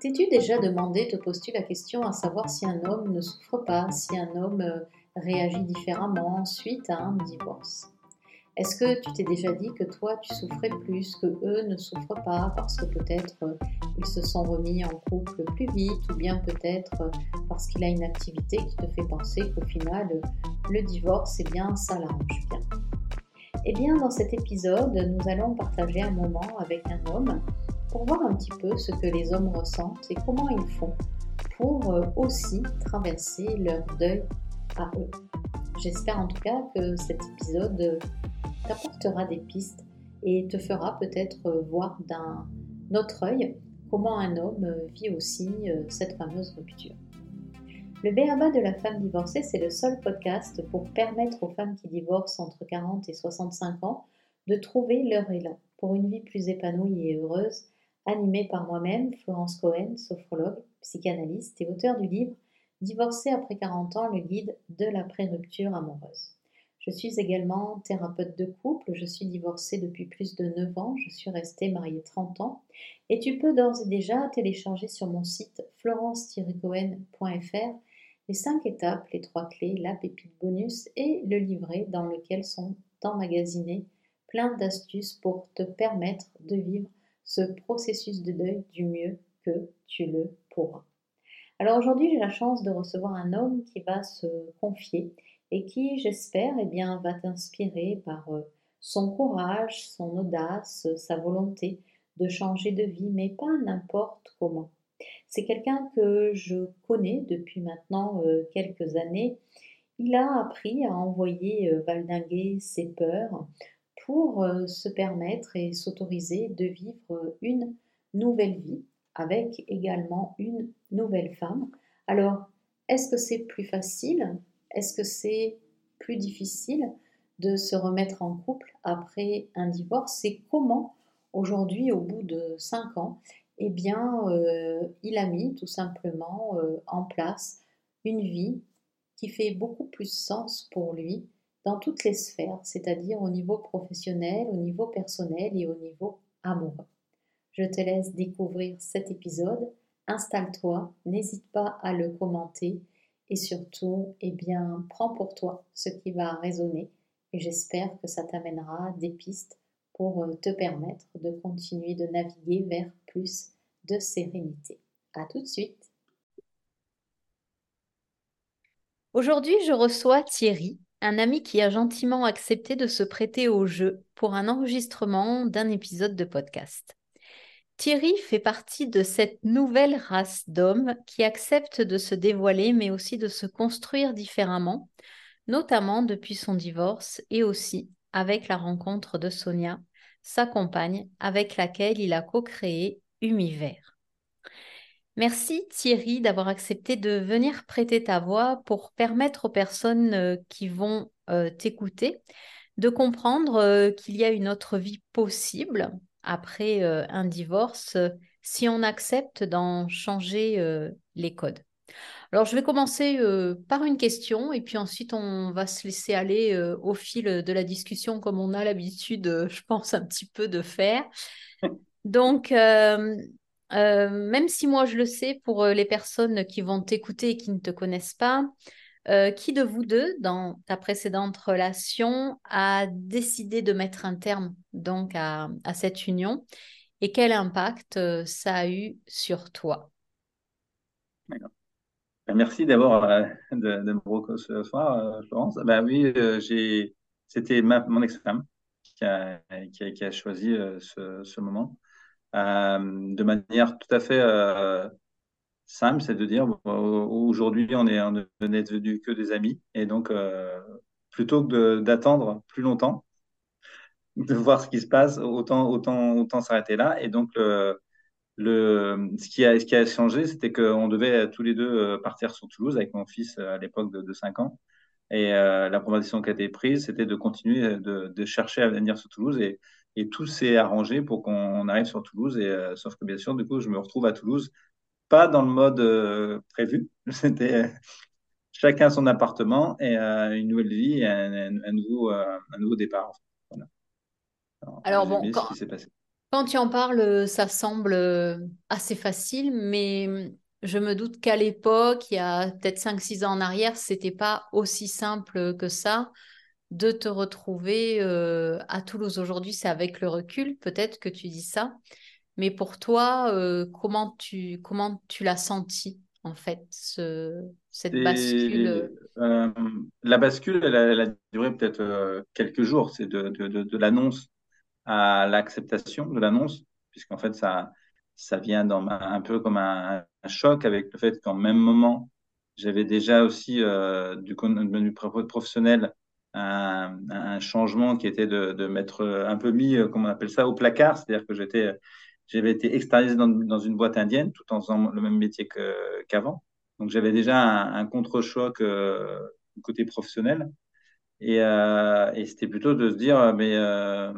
T'es-tu déjà demandé, te poses-tu la question à savoir si un homme ne souffre pas, si un homme euh, réagit différemment suite à un divorce? Est-ce que tu t'es déjà dit que toi tu souffrais plus, que eux ne souffrent pas parce que peut-être euh, ils se sont remis en couple plus vite ou bien peut-être euh, parce qu'il a une activité qui te fait penser qu'au final le divorce, eh bien ça l'arrange bien? Eh bien dans cet épisode, nous allons partager un moment avec un homme pour voir un petit peu ce que les hommes ressentent et comment ils font pour euh, aussi traverser leur deuil à eux. J'espère en tout cas que cet épisode t'apportera des pistes et te fera peut-être euh, voir d'un autre œil comment un homme euh, vit aussi cette fameuse rupture. Le BABA de la femme divorcée, c'est le seul podcast pour permettre aux femmes qui divorcent entre 40 et 65 ans de trouver leur élan pour une vie plus épanouie et heureuse animé par moi-même, Florence Cohen, sophrologue, psychanalyste et auteur du livre Divorcé après 40 ans, le guide de la pré-rupture amoureuse. Je suis également thérapeute de couple, je suis divorcée depuis plus de 9 ans, je suis restée mariée 30 ans et tu peux d'ores et déjà télécharger sur mon site florence-cohen.fr les 5 étapes, les 3 clés, la pépite bonus et le livret dans lequel sont emmagasinés plein d'astuces pour te permettre de vivre ce processus de deuil du mieux que tu le pourras. Alors aujourd'hui, j'ai la chance de recevoir un homme qui va se confier et qui, j'espère, eh bien, va t'inspirer par euh, son courage, son audace, sa volonté de changer de vie, mais pas n'importe comment. C'est quelqu'un que je connais depuis maintenant euh, quelques années. Il a appris à envoyer euh, valdinguer ses peurs pour euh, se permettre et s'autoriser de vivre une nouvelle vie avec également une nouvelle femme. Alors, est-ce que c'est plus facile? Est-ce que c'est plus difficile de se remettre en couple après un divorce? Et comment, aujourd'hui, au bout de cinq ans, eh bien, euh, il a mis tout simplement euh, en place une vie qui fait beaucoup plus sens pour lui dans toutes les sphères, c'est-à-dire au niveau professionnel, au niveau personnel et au niveau amoureux. Je te laisse découvrir cet épisode. Installe-toi, n'hésite pas à le commenter et surtout, eh bien, prends pour toi ce qui va résonner et j'espère que ça t'amènera des pistes pour euh, te permettre de continuer de naviguer vers plus de sérénité. À tout de suite. Aujourd'hui, je reçois Thierry, un ami qui a gentiment accepté de se prêter au jeu pour un enregistrement d'un épisode de podcast. Thierry fait partie de cette nouvelle race d'hommes qui acceptent de se dévoiler mais aussi de se construire différemment, notamment depuis son divorce et aussi avec la rencontre de Sonia, sa compagne, avec laquelle il a co-créé Humiver. Merci Thierry d'avoir accepté de venir prêter ta voix pour permettre aux personnes euh, qui vont euh, t'écouter de comprendre euh, qu'il y a une autre vie possible après un divorce si on accepte d'en changer les codes. Alors je vais commencer par une question et puis ensuite on va se laisser aller au fil de la discussion comme on a l'habitude, je pense, un petit peu de faire. Donc, euh, même si moi je le sais pour euh, les personnes qui vont t'écouter et qui ne te connaissent pas, euh, qui de vous deux, dans ta précédente relation, a décidé de mettre un terme donc à, cette union? Et quel impact ça a eu sur toi? Ben, Merci d'abord de, me recevoir, Florence. Ben oui, c'était mon ex-femme qui, a, choisi ce moment. Euh, de manière tout à fait euh, simple, c'est de dire aujourd'hui on est on devenu que des amis et donc euh, plutôt que d'attendre plus longtemps, de voir ce qui se passe, autant autant autant s'arrêter là et donc le, le ce qui a ce qui a changé, c'était qu'on devait tous les deux partir sur Toulouse avec mon fils à l'époque de, de 5 ans. Et la proposition qui a été prise, c'était de continuer de, de, chercher à venir sur Toulouse. Et et tout s'est arrangé pour qu'on arrive sur Toulouse. Et, euh, sauf que bien sûr, du coup, je me retrouve à Toulouse, pas dans le mode euh, prévu. C'était euh, chacun son appartement et une nouvelle vie et un, nouveau, un nouveau départ. Alors, bon, quand... Quand tu en parles, ça semble assez facile, mais je me doute qu'à l'époque, il y a peut-être cinq, six ans en arrière, c'était pas aussi simple que ça de te retrouver euh, à Toulouse. Aujourd'hui, c'est avec le recul, peut-être que tu dis ça. Mais pour toi, euh, comment tu, comment tu l'as senti, en fait, ce, cette bascule? euh, la bascule, elle a, elle a duré peut-être quelques jours. C'est de, de, de, de l'annonce à l'acceptation de l'annonce, puisqu'en fait, ça, ça vient dans ma- un peu comme un, un choc avec le fait qu'en même moment, j'avais déjà aussi, euh, du du professionnel, un, changement qui était de, de m'être un peu mis, euh, comment on appelle ça, au placard, c'est-à-dire que j'étais, j'avais été externalisé dans, une boîte indienne tout en faisant le même métier qu'avant. Donc j'avais déjà un, contre-choc euh, côté professionnel. Et, euh, et c'était plutôt de se dire, mais, euh,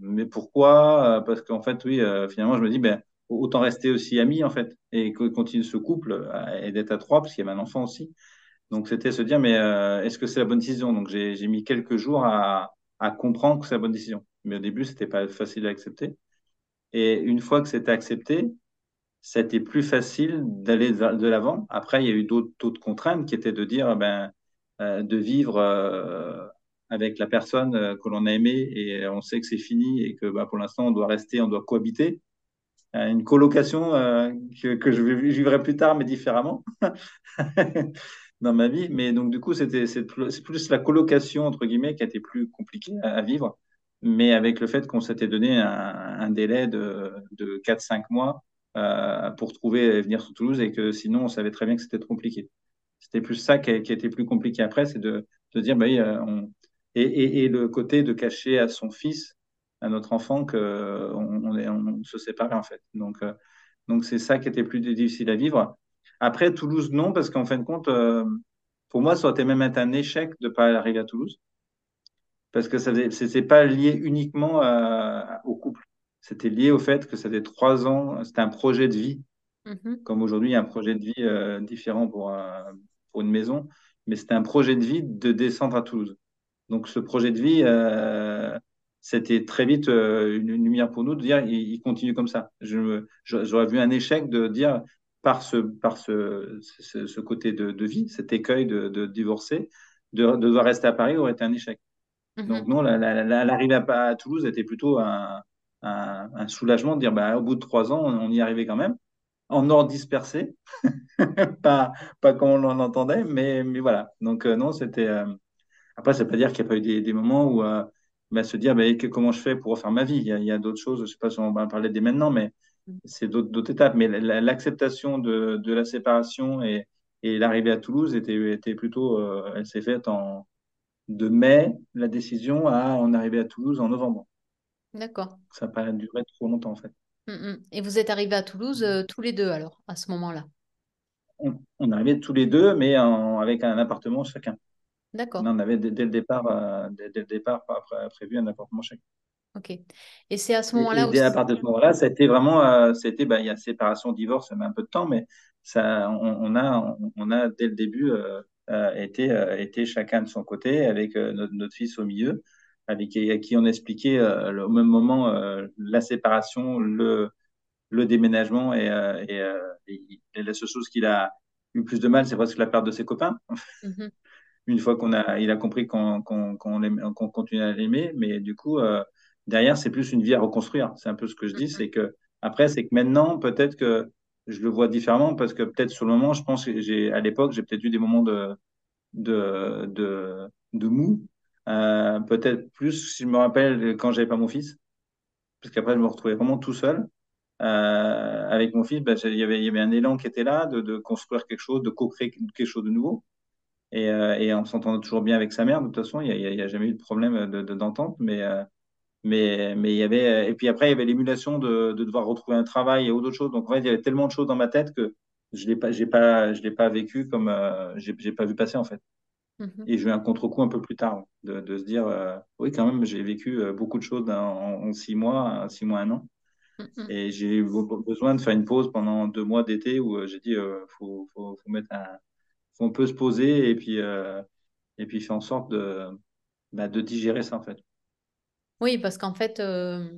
mais pourquoi? Parce qu'en fait, oui, euh, finalement, je me dis, ben, autant rester aussi amis, en fait, et continuer ce couple euh, et d'être à trois, parce qu'il y avait un enfant aussi. Donc, c'était se dire, mais euh, est-ce que c'est la bonne décision? Donc, j'ai, mis quelques jours à, comprendre que c'est la bonne décision. Mais au début, c'était pas facile à accepter. Et une fois que c'était accepté, c'était plus facile d'aller de l'avant. Après, il y a eu d'autres contraintes qui étaient de dire, ben, euh, de vivre euh, avec la personne que l'on a aimée et on sait que c'est fini et que bah, pour l'instant, on doit rester, on doit cohabiter. Une colocation que, je vivrai plus tard, mais différemment dans ma vie. Mais donc, du coup, c'était c'est plus, la colocation, entre guillemets, qui a été plus compliquée à, vivre. Mais avec le fait qu'on s'était donné un, délai de, de 4-5 mois euh, pour trouver et venir sur Toulouse et que sinon, on savait très bien que c'était trop compliqué. C'était plus ça qui été plus compliqué après, c'est de, de dire, bah, oui, euh, et, et, le côté de cacher à son fils, à notre enfant, qu'on se séparait en fait. Donc, euh, donc c'est ça qui était plus difficile à vivre. Après, Toulouse, non, parce qu'en fin de compte, euh, pour moi, ça aurait été même été un échec de ne pas arriver à Toulouse, parce que ça n'était pas lié uniquement à- au couple. C'était lié au fait que ça faisait trois ans, c'était un projet de vie Mhm, comme aujourd'hui, il y a un projet de vie euh, différent pour, un- pour une maison, mais c'était un projet de vie de descendre à Toulouse. Donc ce projet de vie, euh, c'était très vite une, lumière pour nous de dire il, continue comme ça. J'aurais vu un échec de dire par ce, par ce, ce, ce côté de, de vie, cet écueil de, de divorcer, de, de devoir rester à Paris aurait été un échec. Donc mhm, non, la- la- la- l'arrivée à, Toulouse était plutôt un, un, un soulagement de dire bah, au bout de trois ans, on, on y arrivait quand même en ordre dispersé, pas, pas comme on l'entendait, mais, mais voilà. Donc, euh, non, c'était. euh, Après, ça veut pas dire qu'il n'y a pas eu des, des moments où euh, bah, se dire bah, que, comment je fais pour refaire ma vie? Il y a, d'autres choses, je sais pas si on va en parler dès maintenant, mais c'est d'autres étapes. Mais la- l'acceptation de, de la séparation et, et l'arrivée à Toulouse était, était plutôt. euh, elle s'est faite en de mai, la décision, à en arriver à Toulouse en novembre. D'accord. Ça n'a pas duré trop longtemps, en fait. Mhm. Et vous êtes arrivés à Toulouse euh, tous les deux alors, à ce moment-là? On, on arrivait tous les deux, mais en- avec un appartement chacun. D'accord. On avait dès, dès le départ, euh, dès, dès le départ après, prévu un appartement chacun. Ok. Et c'est à ce moment-là dès à aussi. partir de ce moment-là, ça a été vraiment, euh, c'était, bah, il y a séparation, divorce, ça met un peu de temps, mais ça, on, on a, on, on a dès le début euh, euh, été, euh, été chacun de son côté, avec notre, notre fils au milieu, avec à qui on expliquait le- au même moment la séparation, le, le déménagement et, et, et- et la seule chose qu'il a eu plus de mal, c'est presque la perte de ses copains. Mhm, une fois qu'on a, il a compris qu'on qu'on continue à l'aimer, mais du coup, derrière, c'est plus une vie à reconstruire. C'est un peu ce que je dis, c'est que après, c'est que maintenant, peut-être que je le vois différemment parce que peut-être sur le moment, je pense que j'ai, à l'époque, j'ai peut-être eu des moments de, de, de, de mou. Euh, peut-être plus, si je me rappelle, quand j'avais pas mon fils, parce qu'après, je me retrouvais vraiment tout seul. Euh, avec mon fils, ben, il y avait, il y avait un élan qui était là de, de construire quelque chose, de co-créer quelque chose de nouveau. Et, euh, et on s'entendait toujours bien avec sa mère. De toute façon, il n'y a, y a jamais eu de problème de, de- d'entente. Mais, euh, mais, mais il y avait. Et puis après, il y avait l'émulation de, de devoir retrouver un travail et d'autres choses. Donc, en fait, il y avait tellement de choses dans ma tête que je l'ai pas, j'ai pas, je l'ai pas vécu comme. Euh, j'ai, j'ai pas vu passer, en fait. mhm, Et j'ai eu un contre-coup un peu plus tard, de, de se dire, euh, oui, quand même, j'ai vécu euh, beaucoup de choses en, en six mois, six mois, un an. mhm. Et j'ai eu besoin de faire une pause pendant deux mois d'été où euh, j'ai dit, euh, faut, faut, faut mettre un, on peut se poser et puis, euh, et puis faire en sorte de, bah, de digérer ça, en fait. Oui, parce qu'en fait, euh,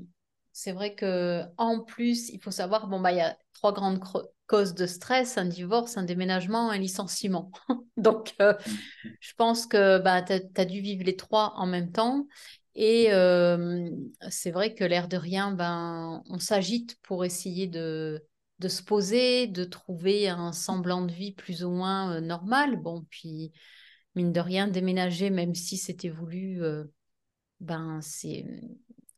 C'est vrai que en plus, il faut savoir, bon, bah, il y a trois grandes causes de stress, un divorce, un déménagement, un licenciement. Donc, euh, mm. je pense que bah, tu as, dû vivre les trois en même temps. Et euh, c'est vrai que l'air de rien, ben, on s'agite pour essayer de, de se poser, de trouver un semblant de vie plus ou moins normal. Bon, puis, mine de rien, déménager, même si c'était voulu, ben, c'est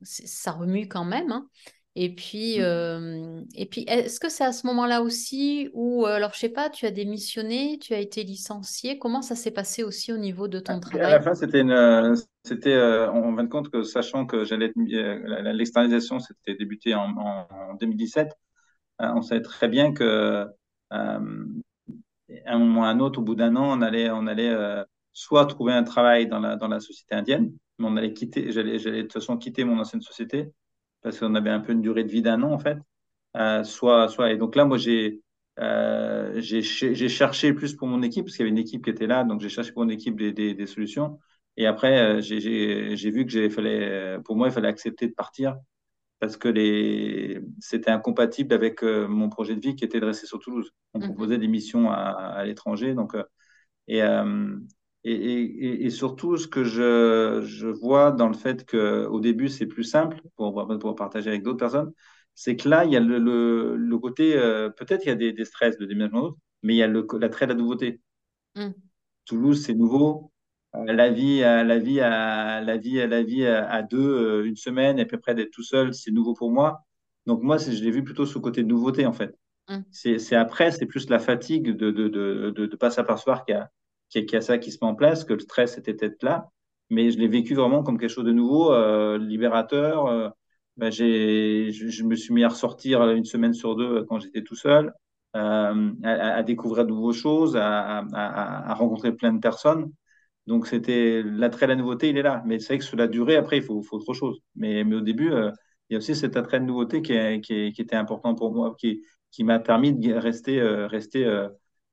ça remue quand même. Hein. Et puis, mmh. euh, et puis est-ce que c'est à ce moment-là aussi où, euh, alors je sais pas, tu as démissionné, tu as été licencié, comment ça s'est passé aussi au niveau de ton travail? À la fin, c'était une, c'était, euh, on va compte que sachant que j'allais l'externalisation, c'était débuté en, en 2017, on savait très bien que à un moment ou à un autre, au bout d'un an, on allait, on allait soit trouver un travail dans la, dans la société indienne, on allait quitter, j'allais, j'allais de toute façon quitter mon ancienne société parce qu'on avait un peu une durée de vie d'un an en fait. Euh, soit, soit, et donc là, moi, j'ai, euh, j'ai, j'ai cherché plus pour mon équipe parce qu'il y avait une équipe qui était là, donc j'ai cherché pour mon équipe des, des, des solutions. Et après, euh, j'ai, j'ai, j'ai vu que j'ai fallait, pour moi, il fallait accepter de partir parce que les, c'était incompatible avec mon projet de vie qui était de rester sur Toulouse. On mm-hmm. proposait des missions à, à l'étranger, donc euh, et et, et, et, surtout, ce que je, je, vois dans le fait qu'au début, c'est plus simple pour, pour partager avec d'autres personnes, c'est que là, il y a le, le, le côté, euh, peut-être il y a des, des stress de déménagement, mais il y a l'attrait de la nouveauté. Mm. Toulouse, c'est nouveau. Euh, la vie, à, la vie, à, la vie, à, la vie à, deux, euh, une semaine, et puis après d'être tout seul, c'est nouveau pour moi. Donc moi, je l'ai vu plutôt sous côté de nouveauté, en fait. Mm. C'est après, c'est plus la fatigue de ne de, de, de, de, pas s'apercevoir qu'il y a qu'il y, a ça qui se met en place, que le stress était peut-être là, mais je l'ai vécu vraiment comme quelque chose de nouveau, euh, libérateur. Euh, j'ai, je, me suis mis à ressortir une semaine sur deux quand j'étais tout seul, euh, à, à, découvrir de nouvelles choses, à, à, à, rencontrer plein de personnes. Donc c'était l'attrait de la nouveauté, il est là. Mais c'est vrai que sur la durée, après, il faut, faut autre chose. Mais, mais au début, euh, il y a aussi cet attrait de nouveauté qui, qui, est, qui était important pour moi, qui, qui m'a permis de rester, rester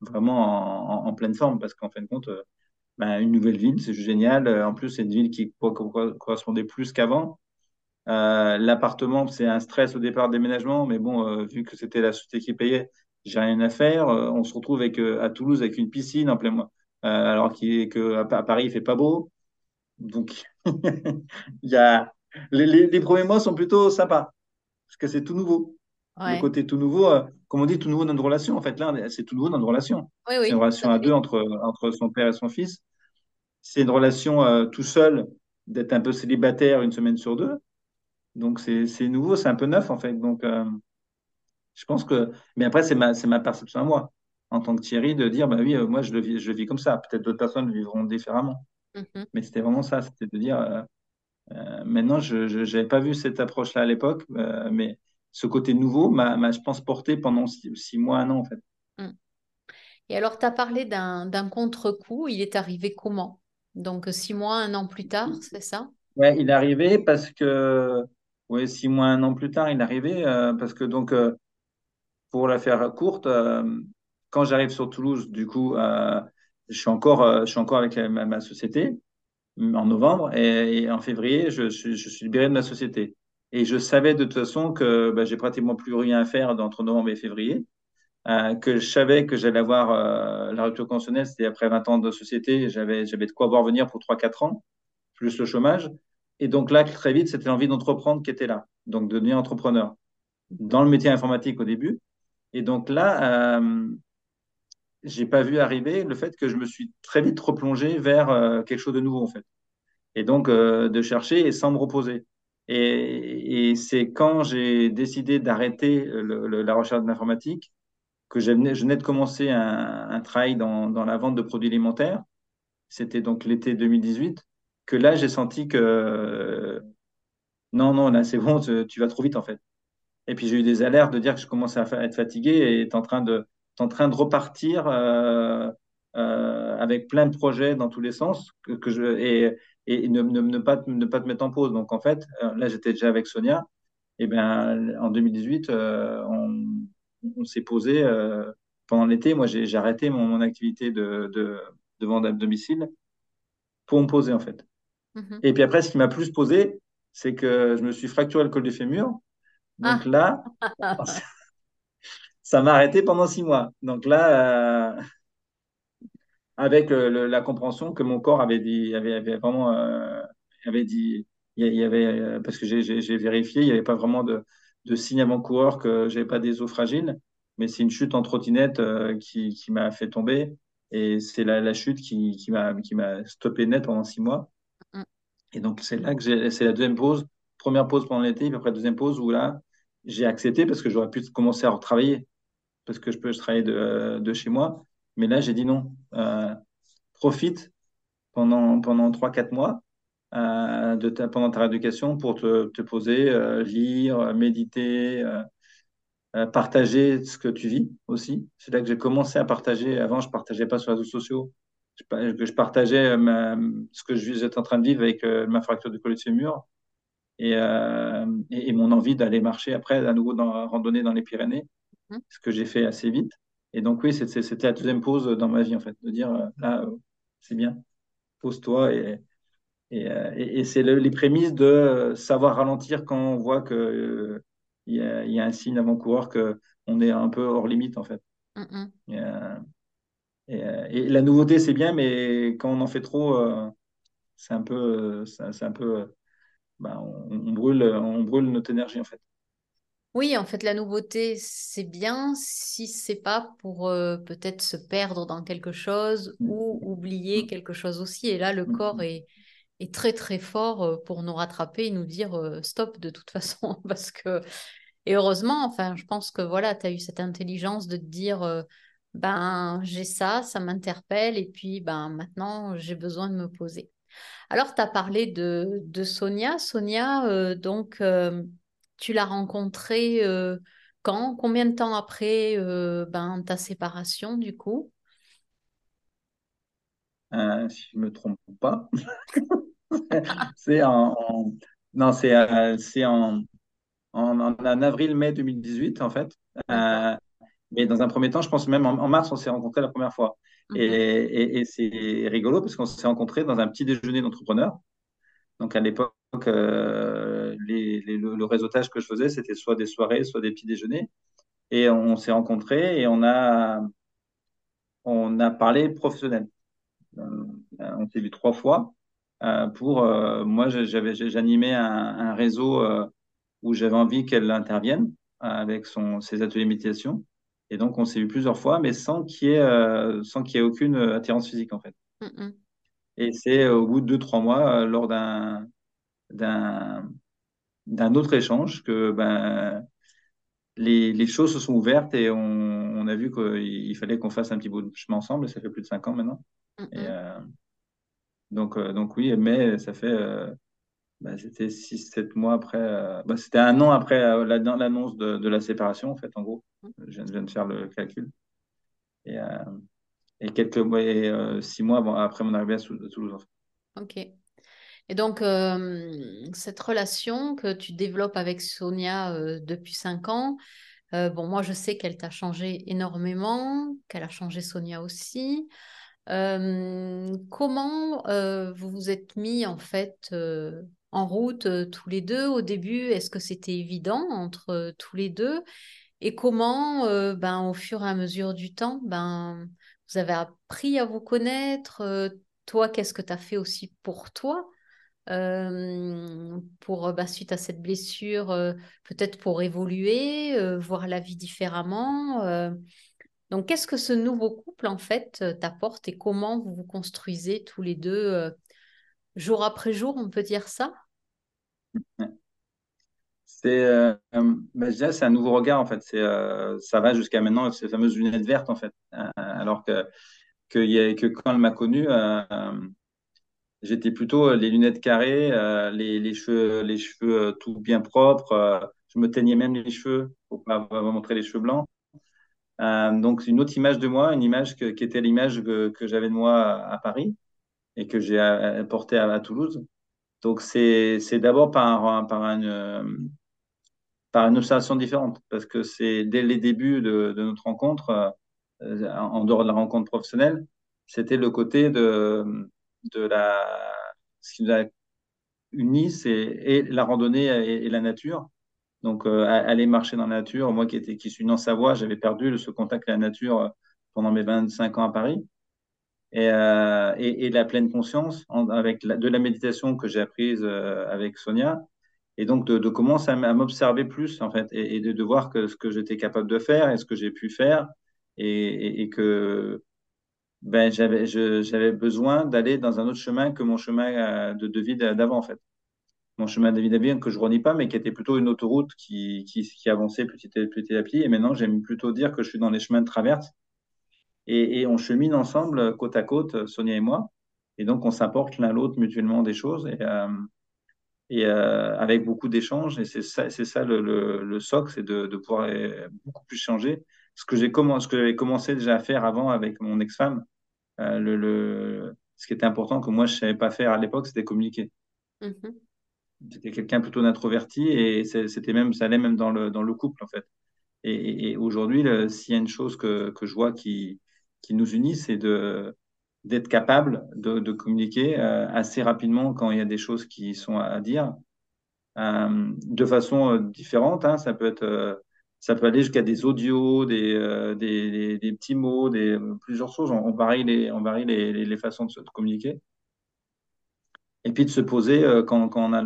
vraiment en, pleine forme parce qu'en fin de compte, euh, ben, une nouvelle ville, c'est génial. Euh, en plus, c'est une ville qui correspondait plus qu'avant. Euh, L'appartement, c'est un stress au départ déménagement, mais bon, vu que c'était la société qui payait, j'ai rien à faire. on se retrouve avec, à Toulouse avec une piscine en plein mois, alors qu'à à Paris, il fait pas beau. Donc, il y a les, premiers mois sont plutôt sympas parce que c'est tout nouveau. Le côté tout nouveau, euh, comme on dit, tout nouveau dans une relation. En fait, là, c'est tout nouveau dans une relation. c'est une relation à deux entre, entre son père et son fils. C'est une relation euh, tout seul, d'être un peu célibataire une semaine sur deux. Donc, c'est nouveau, c'est un peu neuf, en fait. Donc, euh, je pense que. Mais après, c'est ma, ma perception à moi, en tant que Thierry, de dire, bah oui, moi, je le vis, je le vis comme ça. Peut-être d'autres personnes le vivront différemment. Mm-hmm. Mais c'était vraiment ça, c'était de dire. maintenant, je n'avais pas vu cette approche-là à l'époque, mais ce côté nouveau m'a, je pense, porté pendant six, mois, un an, en fait. Hum. Et alors, tu as parlé d'un, contre-coup. Il est arrivé comment? Donc, six mois, un an plus tard, c'est ça? Oui, il est arrivé parce que, oui, six mois, un an plus tard, il est arrivé euh, parce que, donc, euh, pour la faire courte, euh, quand j'arrive sur Toulouse, du coup, je, suis encore, je suis encore avec ma, société en novembre et, en février, je, je, je suis libéré de ma société. Et je savais de toute façon que bah, j'ai pratiquement plus rien à faire entre novembre et février, euh, que je savais que j'allais avoir euh, la rupture conventionnelle, c'était après 20 ans de société, j'avais, j'avais de quoi voir venir pour 3-4 ans, plus le chômage. Et donc là, très vite, c'était l'envie d'entreprendre qui était là, donc de devenir entrepreneur, dans le métier informatique au début. Et donc là, euh, j'ai pas vu arriver le fait que je me suis très vite replongé vers euh, quelque chose de nouveau en fait. Et donc de chercher et sans me reposer. Et, c'est quand j'ai décidé d'arrêter la recherche de l'informatique que je venais, de commencer un, travail dans, la vente de produits alimentaires. C'était donc l'été 2018 que là, j'ai senti que non, non, là, c'est bon, tu, vas trop vite en fait. Et puis j'ai eu des alertes de dire que je commençais à être fatigué et est en train de, en train de repartir euh, euh, avec plein de projets dans tous les sens que, je et ne, ne, ne, pas, ne pas te mettre en pause. Donc en fait, euh, là j'étais déjà avec Sonia. Et bien en 2018, euh, on, on s'est posé euh, pendant l'été. Moi j'ai arrêté mon, mon, activité de, de, de vente à domicile pour me poser en fait. Mm -hmm. Et puis après, ce qui m'a plus posé, c'est que je me suis fracturé le col du fémur. Donc là, ça m'a arrêté pendant six mois. Donc là, euh, avec la compréhension que mon corps avait dit, avait, avait vraiment, euh, avait dit, il y avait, euh, parce que j'ai vérifié, il n'y avait pas vraiment de, de signe avant-coureur que j'avais pas des os fragiles, mais c'est une chute en trottinette qui, qui m'a fait tomber. Et c'est la, la, chute qui, qui m'a stoppé net pendant six mois. Mm. Et donc, c'est là que c'est la deuxième pause, première pause pendant l'été, puis après deuxième pause où là, j'ai accepté parce que j'aurais pu commencer à retravailler, parce que je peux travailler de, de chez moi. Mais là, j'ai dit non. Euh, profite pendant, pendant 3-4 mois euh, de ta, pendant ta rééducation pour te, te poser, euh, lire, méditer, partager ce que tu vis aussi. C'est là que j'ai commencé à partager. Avant, je partageais pas sur les réseaux sociaux. Je, je partageais ce que je j'étais en train de vivre avec ma fracture du collet de fémur et, et, mon envie d'aller marcher après à nouveau dans randonnée dans les Pyrénées, mmh. ce que j'ai fait assez vite. Et donc oui, c'était la deuxième pause dans ma vie en fait, de dire là c'est bien, pose-toi et et, et, et c'est les prémices de savoir ralentir quand on voit que il y a, y a un signe avant-coureur qu'on est un peu hors limite, en fait. et, euh, euh, et, la nouveauté, c'est bien, mais quand on en fait trop, euh, c'est un peu, c'est un peu, bah, on, brûle, on brûle notre énergie, en fait. Oui, en fait, la nouveauté, c'est bien si c'est pas pour peut-être se perdre dans quelque chose mm. ou oublier mm. quelque chose aussi. Et là, le mm. corps est, est très très fort pour nous rattraper et nous dire stop de toute façon parce que et heureusement, enfin, je pense que voilà, tu as eu cette intelligence de te dire euh, ben, j'ai ça, ça m'interpelle, et puis ben, maintenant, j'ai besoin de me poser. Alors, tu as parlé de, de Sonia. Sonia, euh, donc, euh, tu l'as rencontrée quand? Combien de temps après ben, ta séparation, du coup? Si je ne me trompe pas. c'est en, Non, c'est en en, avril-mai 2018, en fait. Euh, mais dans un premier temps, je pense même en, mars, on s'est rencontrés la première fois. Et, c'est rigolo parce qu'on s'est rencontrés dans un petit déjeuner d'entrepreneurs. Donc à l'époque, euh, le, réseautage que je faisais, c'était soit des soirées, soit des petits déjeuners. Et on s'est rencontrés et on a, on a parlé professionnel. Euh, on s'est vu trois fois. pour moi, j'avais, j'animais un, un réseau où j'avais envie qu'elle intervienne avec son, ses ateliers de méditation. Et donc, on s'est vu plusieurs fois, mais sans qu'il y ait, euh, sans qu'il y ait aucune attirance physique, en fait. Et c'est au bout de deux, trois mois, euh, lors d'un, d'un, d'un autre échange, que ben, les, les choses se sont ouvertes et on, on a vu qu'il fallait qu'on fasse un petit bout de chemin ensemble. Et ça fait plus de cinq ans maintenant. Et, euh, donc, donc oui, mais ça fait bah, c'était 6-7 mois après. Euh, bah, c'était un an après euh, l'annonce de, de, la séparation, en fait, en gros. Je viens, de faire le calcul. Et, euh, et quelques mois, et, six mois bon, après mon arrivée à, Toulouse. Ok. Et donc, cette relation que tu développes avec Sonia depuis 5 ans, bon, moi, je sais qu'elle t'a changé énormément, qu'elle a changé Sonia aussi. comment vous vous êtes mis en fait en route euh, tous les deux au début? Est-ce que c'était évident entre euh, tous les deux? Et comment, euh, ben, au fur et à mesure du temps, ben, vous avez appris à vous connaître Toi, qu'est-ce que tu as fait aussi pour toi? Pour ben, suite à cette blessure, peut-être pour évoluer, voir la vie différemment. donc, qu'est-ce que ce nouveau couple en fait t'apporte et comment vous vous construisez tous les deux jour après jour, on peut dire ça? C'est euh, bah, c'est un nouveau regard en fait. C'est euh, ça va jusqu'à maintenant ces fameuses lunettes vertes en fait. Euh, alors que que, que quand elle m'a connu, euh, j'étais plutôt les lunettes carrées, les, les, cheveux les cheveux tout bien propres. je me teignais même les cheveux pour pas montrer les cheveux blancs. donc une autre image de moi, une image qui était l'image que, j'avais de moi à, Paris et que j'ai apporté à, Toulouse. Donc, c'est d'abord par, par, une, par une observation différente, parce que c'est dès les débuts de, notre rencontre, euh, en dehors de la rencontre professionnelle, c'était le côté de, de la. Ce qui nous a unis, c'est et la randonnée et, la nature. Donc, euh, aller marcher dans la nature, moi qui, qui suis né en Savoie, j'avais perdu ce contact avec la nature euh, pendant mes 25 ans à Paris. Et, euh, et, et la pleine conscience avec la, de la méditation que j'ai apprise avec Sonia. Et donc, de, commencer à, m'observer plus, en fait, et, de, de, voir que ce que j'étais capable de faire et ce que j'ai pu faire. Et que ben, j'avais, j'avais besoin d'aller dans un autre chemin que mon chemin euh, de, de vie d'avant, en fait mon chemin de vie que je renie pas, mais qui était plutôt une autoroute qui, qui, qui avançait petit à petit à petit. Et maintenant, j'aime plutôt dire que je suis dans les chemins de traverse. Et, et, on chemine ensemble, côte à côte, Sonia et moi. Et donc, on s'apporte l'un l'autre mutuellement des choses et, euh, et euh, avec beaucoup d'échanges. Et c'est ça, c'est ça le, le, le socle, c'est de, de, pouvoir beaucoup plus changer. Ce que j'ai commencé, ce que j'avais commencé déjà à faire avant avec mon ex-femme, euh, le, le, ce qui était important que moi je savais pas faire à l'époque, c'était communiquer. Mm-hmm. J'étais quelqu'un plutôt d'introverti et c'était même, ça allait même dans le, dans le couple, en fait. Et, et aujourd'hui, s'il y a une chose que, que je vois qui, qui nous unit, c'est de, d'être capable de, de communiquer euh, assez rapidement quand il y a des choses qui sont à, dire, euh, de façon différente. Hein, ça peut être, ça peut aller jusqu'à des audios, des, euh, des, petits mots, plusieurs choses. On, varie les, on varie les, les, façons de, se, communiquer et puis de se poser euh, quand, quand, on a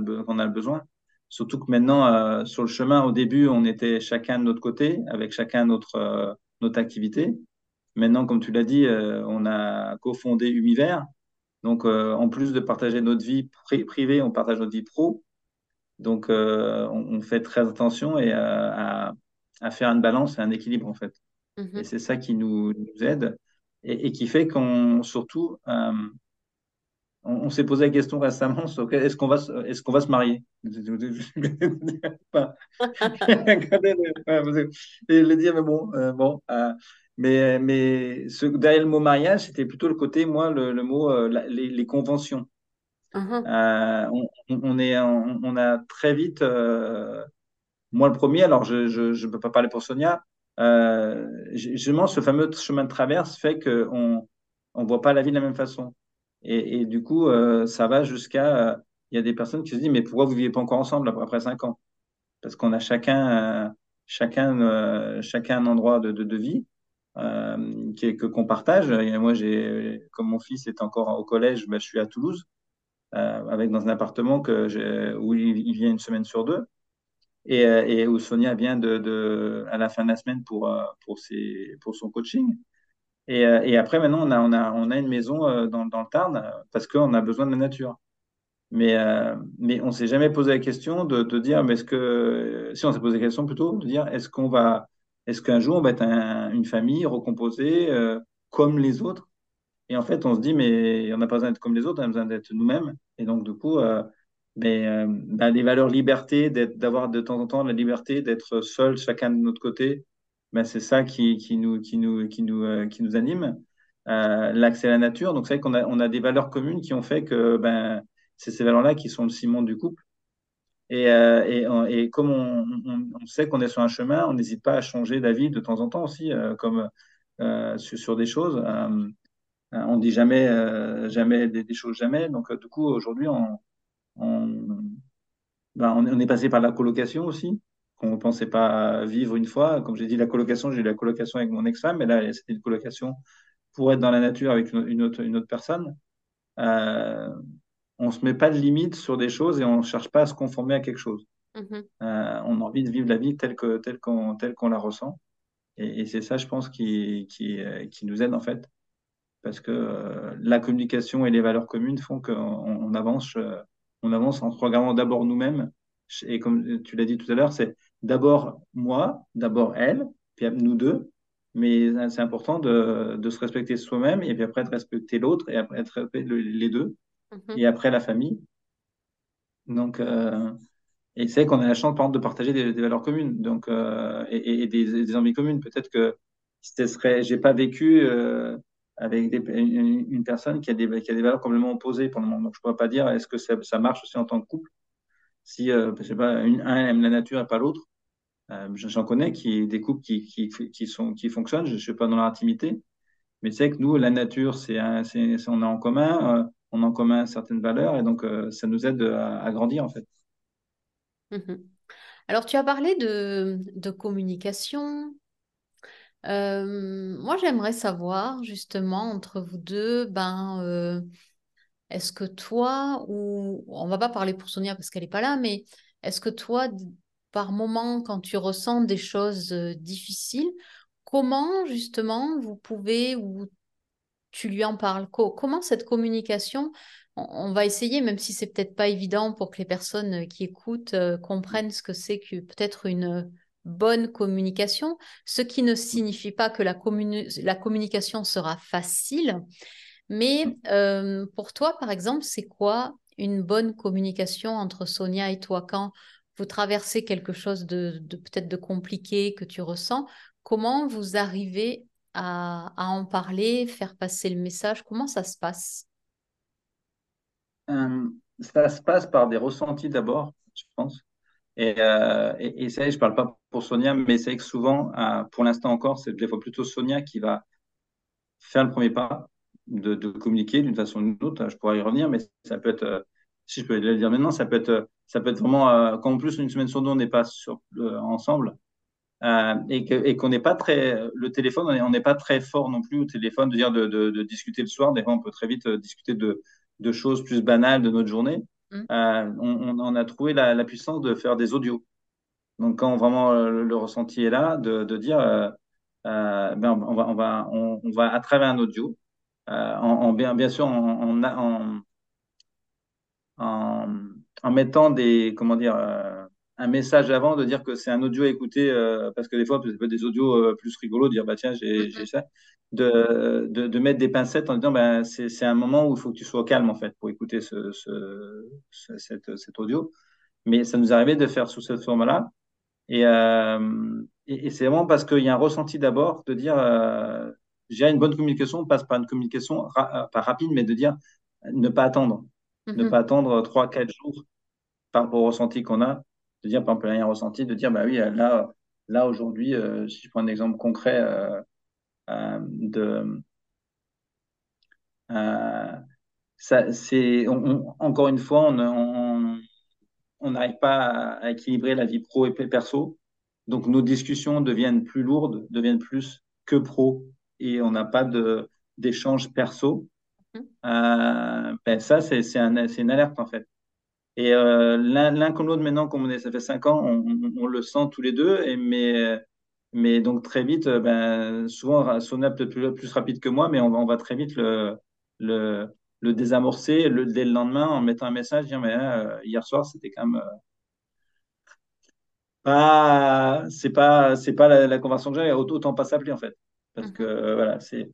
le, besoin. Surtout que maintenant, euh, sur le chemin, au début, on était chacun de notre côté, avec chacun notre, notre activité. Maintenant, comme tu l'as dit, on a cofondé Univers. Donc, en plus de partager notre vie privée, on partage notre vie pro. Donc, on, on, fait très attention et à, à, faire une balance et un équilibre, en fait. Mm -hmm. Et c'est ça qui nous, nous aide et, et, qui fait qu'on, surtout, on, on s'est posé la question récemment est-ce qu'on va, est qu'on va se marier? Et le dire, mais bon, euh, bon. Euh, mais, mais ce, derrière le mot mariage, c'était plutôt le côté, moi, le, le mot, euh, la, les, les, conventions. Uh -huh. on, on, est, on, on, a très vite, moi le premier, alors je ne peux pas parler pour Sonia, justement, ce fameux chemin de traverse fait qu'on ne voit pas la vie de la même façon. Et, du coup, euh, ça va jusqu'à. Il y a des personnes qui se disent Mais pourquoi vous ne vivez pas encore ensemble après cinq ans? Parce qu'on a chacun, euh, chacun, euh, chacun un endroit de, vie euh, qui que qu'on partage. Moi, j'ai, comme mon fils est encore au collège, ben, je suis à Toulouse, avec dans un appartement où il, vient une semaine sur deux. Et, et où Sonia vient de, à la fin de la semaine pour, pour, ses, pour son coaching. Et, euh, et, après, maintenant, on a, on a, on a une maison euh, dans, dans, le Tarn euh, parce qu'on a besoin de la nature. Mais, euh, mais on s'est jamais posé la question de, de dire, mais est-ce que, si on s'est posé la question plutôt, de dire, est-ce qu'on va, est-ce qu'un jour on va être un, une famille recomposée euh, comme les autres? Et en fait, on se dit, mais on n'a pas besoin d'être comme les autres, on a besoin d'être nous-mêmes. Et donc, du coup, euh, mais, bah, les valeurs liberté, d'avoir de temps en temps la liberté d'être seul, chacun de notre côté, ben, c'est ça qui, qui, nous, qui, nous, qui, nous, euh, qui nous anime. Euh, L'accès à la nature. Donc, c'est vrai qu'on a, on a des valeurs communes qui ont fait que ben, c'est ces valeurs-là qui sont le ciment du couple. Et, euh, et, et, comme on, on, sait qu'on est sur un chemin, on n'hésite pas à changer d'avis de temps en temps aussi, euh, comme euh, sur, sur, des choses. Euh, on dit jamais, jamais des, des, choses jamais. Donc, du coup, aujourd'hui, on, on, ben, on, est passé par la colocation aussi qu'on ne pensait pas vivre une fois. Comme j'ai dit, la colocation, j'ai eu la colocation avec mon ex-femme, mais là, c'était une colocation pour être dans la nature avec une autre, une autre personne. Euh, on ne se met pas de limites sur des choses et on ne cherche pas à se conformer à quelque chose. Mm -hmm. euh, on a envie de vivre la vie telle qu'on telle qu'on telle qu'on la ressent. Et, et c'est ça, je pense, qui, qui, qui, nous aide en fait. Parce que euh, la communication et les valeurs communes font qu'on on avance, euh, on avance en se regardant d'abord nous-mêmes. Et comme tu l'as dit tout à l'heure, c'est d'abord moi, d'abord elle, puis nous deux. Mais c'est important de, de, se respecter soi-même et puis après de respecter l'autre et après de respecter les deux -hmm. et après la famille. Donc, euh, et c'est qu'on a la chance, par exemple, de partager des, des valeurs communes donc, euh, et, et des, des, envies communes. Peut-être que ce serait, j'ai pas vécu euh, avec une, personne qui a, des, valeurs complètement opposées pour le moment. Donc, je pourrais pas dire est-ce que ça, marche aussi en tant que couple? Si, euh, je sais pas, un aime la nature et pas l'autre, euh, J'en connais des couples qui, fonctionnent. Je ne suis pas dans leur intimité, mais c'est que nous, la nature, c'est on a en commun, euh, on a en commun certaines valeurs, et donc euh, ça nous aide à, grandir en fait. Mmh. Alors, tu as parlé de communication. Euh, moi, j'aimerais savoir justement entre vous deux, ben, euh, est-ce que toi, ou on va pas parler pour Sonia parce qu'elle n'est pas là, mais est-ce que toi, par moment, quand tu ressens des choses euh, difficiles, comment justement vous pouvez, ou tu lui en parles? Co- comment cette communication, on, va essayer, même si c'est peut-être pas évident pour que les personnes qui écoutent comprennent ce que c'est que peut-être une bonne communication, ce qui ne signifie pas que la, communi- la communication sera facile, mais euh, pour toi, par exemple, c'est quoi une bonne communication entre Sonia et toi? Quand vous traversez quelque chose de, de peut-être de compliqué que tu ressens? Comment vous arrivez à, à en parler, faire passer le message? Comment ça se passe? Euh, ça se passe par des ressentis d'abord, je pense. Et, euh, et, ça, je parle pas pour Sonia, mais c'est vrai que souvent, euh, pour l'instant encore, c'est des fois plutôt Sonia qui va faire le premier pas de, communiquer d'une façon ou d'une autre. Je pourrais y revenir, mais ça peut être, euh, si je peux le dire maintenant, ça peut être, euh, ça peut être vraiment, quand en plus une semaine sur deux, on n'est pas ensemble, et qu'on n'est pas très, le téléphone, on n'est pas très fort non plus au téléphone, de dire de, discuter le soir. Des fois, on peut très vite discuter de choses plus banales de notre journée. Hmm. Euh, on, a trouvé la, puissance de faire des audios. Donc, quand vraiment euh, le, ressenti est là, de, de dire, euh, ben, on va, on va, on, va à travers un audio, en, en bien, bien sûr en, en, en, mettant des, comment dire, un message avant de dire que c'est un audio à écouter, euh, parce que des fois, peut-être des audios euh, plus rigolos, de dire, bah tiens, j'ai j'ai Mhm. ça, de, de, de mettre des pincettes en disant, ben, c'est c'est un moment où il faut que tu sois calme, en fait, pour écouter ce, ce, ce- cette, cet audio. Mais ça nous arrivé de faire sous cette forme-là. Et, euh, et, et c'est vraiment parce qu'il y a un ressenti d'abord de dire, dirais une bonne communication passe par une communication ra- pas rapide, mais de dire ne pas attendre, ne Mhm. pas attendre trois, quatre jours par rapport au ressenti qu'on a, de dire par exemple un ressenti, de dire bah oui là là aujourd'hui, euh, si je prends un exemple concret euh, euh, de euh, ça c'est encore une fois on n'arrive pas à, à équilibrer la vie pro et perso. Donc nos discussions deviennent plus lourdes, deviennent plus que pro, et on n'a pas de d'échange perso. Euh, ben ça, c'est c'est un, c'est une alerte en fait. Et euh, l'un comme l'autre, maintenant, comme on est, ça fait cinq ans, on, on- on le sent tous les deux. Et mais, mais donc très vite, euh, ben, souvent, Sonia peut-être plus, plus rapide que moi, mais on va, on va très vite le, le, le désamorcer le, dès le lendemain en mettant un message, dire, mais euh, hier soir, c'était quand même pas, c'est pas, c'est pas la, la conversation que j'ai, autant pas s'appeler en fait. Parce que Mhm. euh, voilà, c'est,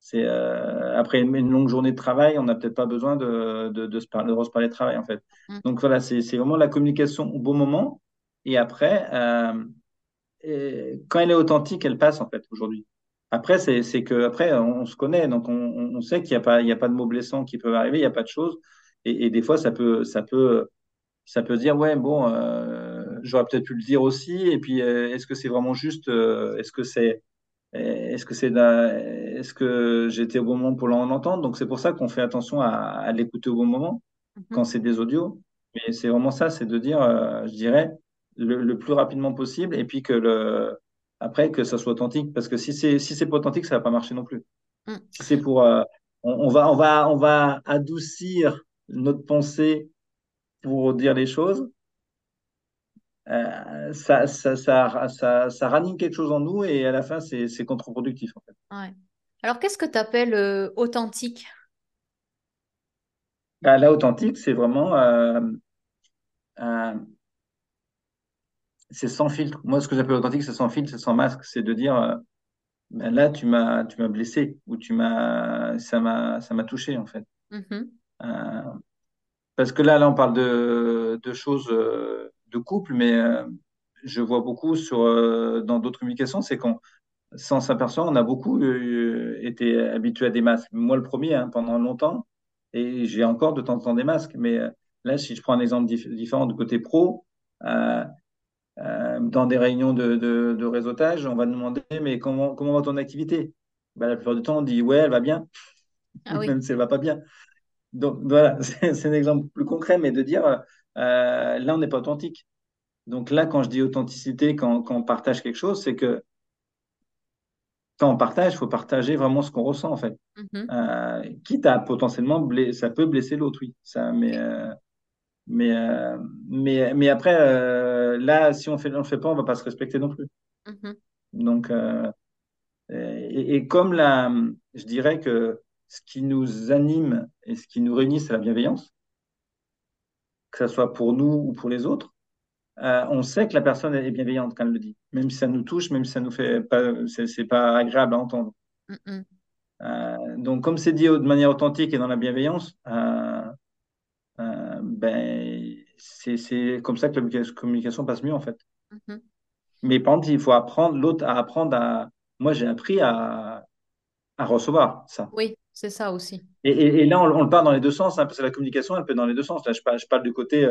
c'est euh, après une, une longue journée de travail, on n'a peut-être pas besoin de, de, de se parler, de se parler de travail en fait. Mhm. Donc voilà, c'est, vraiment la communication au bon moment. Et après, euh, et quand elle est authentique, elle passe en fait aujourd'hui. Après, c'est, que après, on, on se connaît, donc on, sait qu'il n'y a pas, il y a pas de mots blessants qui peuvent arriver, il n'y a pas de choses. Et, et des fois, ça peut, ça peut ça peut dire, ouais, bon, euh, j'aurais peut-être pu le dire aussi. Et puis, est-ce que c'est vraiment juste Est-ce que c'est, est-ce que c'est, est-ce que j'étais au bon moment pour l'en entendre? Donc, c'est pour ça qu'on fait attention à, à l'écouter au bon moment quand Mhm. c'est des audios. Mais c'est vraiment ça, c'est de dire, euh, je dirais, le, le plus rapidement possible. Et puis que le, après, que ça soit authentique. Parce que si c'est, si c'est pas authentique, ça va pas marcher non plus. Mhm. Si c'est pour, euh, on, on va, on va, on va adoucir notre pensée pour dire les choses euh, ça, ça, ça, ça, ça ranime quelque chose en nous et à la fin, c'est contre-productif, en fait. Ouais. Alors, qu'est-ce que tu appelles authentique? Bah, là, authentique, c'est vraiment euh, euh, c'est sans filtre. Moi, ce que j'appelle authentique, c'est sans filtre, c'est sans masque. C'est de dire, euh, ben là, tu m'as blessé ou tu m'as ça m'a touché, en fait. Euh, parce que là, là, on parle de, de choses euh, de couple, mais euh, je vois beaucoup sur, euh, dans d'autres communications, c'est qu'on sans s'apercevoir, on a beaucoup euh, été habitués à des masques. Moi, le premier, hein, pendant longtemps, et j'ai encore de temps en temps des masques. Mais là, si je prends un exemple dif- différent du côté pro, dans des réunions de, de, de réseautage, on va demander, mais comment, comment va ton activité? Ben, la plupart du temps, on dit, ouais, elle va bien, Ah oui. même si elle va pas bien. Donc voilà, c'est un exemple plus concret, mais de dire, euh, là, on n'est pas authentique. Donc là, quand je dis authenticité, quand, quand on partage quelque chose, c'est que quand on partage, il faut partager vraiment ce qu'on ressent, en fait. Mhm. Euh, quitte à potentiellement, blesser, ça peut blesser l'autre, oui. Ça, mais, euh, mais, euh, mais, mais après, là, si on on le fait pas, on va pas se respecter non plus. Mhm. Donc, et, et comme la, je dirais que ce qui nous anime et ce qui nous réunit, c'est la bienveillance, que ce soit pour nous ou pour les autres. Euh, on sait que la personne est bienveillante quand elle le dit, même si ça nous touche, même si ça nous fait pas, c'est pas agréable à entendre. Euh, donc, comme c'est dit de manière authentique et dans la bienveillance, euh, ben, c'est comme ça que la communication passe mieux en fait. Mhm. Mais par contre, il faut apprendre l'autre à apprendre à. Moi, j'ai appris à, à recevoir ça. Oui, c'est ça aussi. Et, et- et là, on, on le parle dans les deux sens, hein, parce que la communication, elle peut être dans les deux sens. Là, je parle, je parle du côté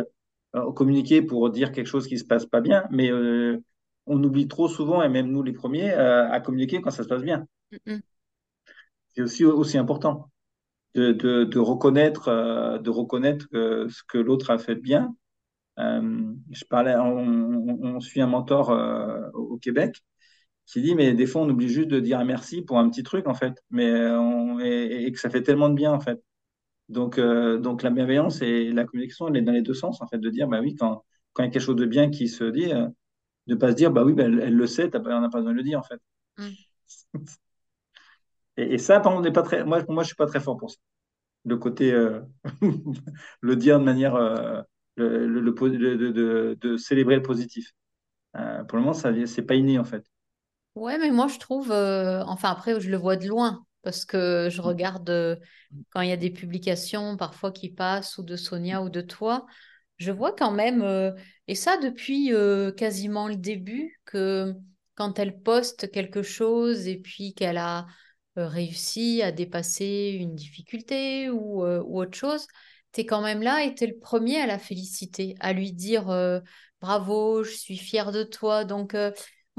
euh, communiquer pour dire quelque chose qui se passe pas bien, mais euh, on oublie trop souvent, et même nous les premiers, euh, à communiquer quand ça se passe bien. C'est aussi, aussi important de, de, de reconnaître, euh, de reconnaître ce que l'autre a fait de bien. Euh, je parlais, on, on- on suit un mentor euh, au Québec qui dit, mais des fois, on oublie juste de dire merci pour un petit truc, en fait, mais on, et, et que ça fait tellement de bien, en fait. Donc, euh, donc la bienveillance et la communication, elle est dans les deux sens, en fait, de dire, bah oui, quand, quand il y a quelque chose de bien qui se dit, euh, de pas se dire, bah oui, bah, elle, elle le sait, t'as pas- on n'a pas besoin de le dire, en fait. Mhm. Et, et ça, par contre, on n'est pas très, moi, moi, je suis pas très fort pour ça. Le côté, euh, le dire de manière, euh, le, le- le po- le- de, de- de célébrer le positif. Euh, pour le moment, ça, c'est pas inné, en fait. Ouais, mais moi je trouve, euh, enfin après je le vois de loin parce que je regarde euh, quand il y a des publications parfois qui passent ou de Sonia ou de toi, je vois quand même, euh, et ça depuis quasiment le début, que quand elle poste quelque chose et puis qu'elle a réussi à dépasser une difficulté ou, ou autre chose, tu es quand même là et tu es le premier à la féliciter, à lui dire bravo, je suis fière de toi. Donc,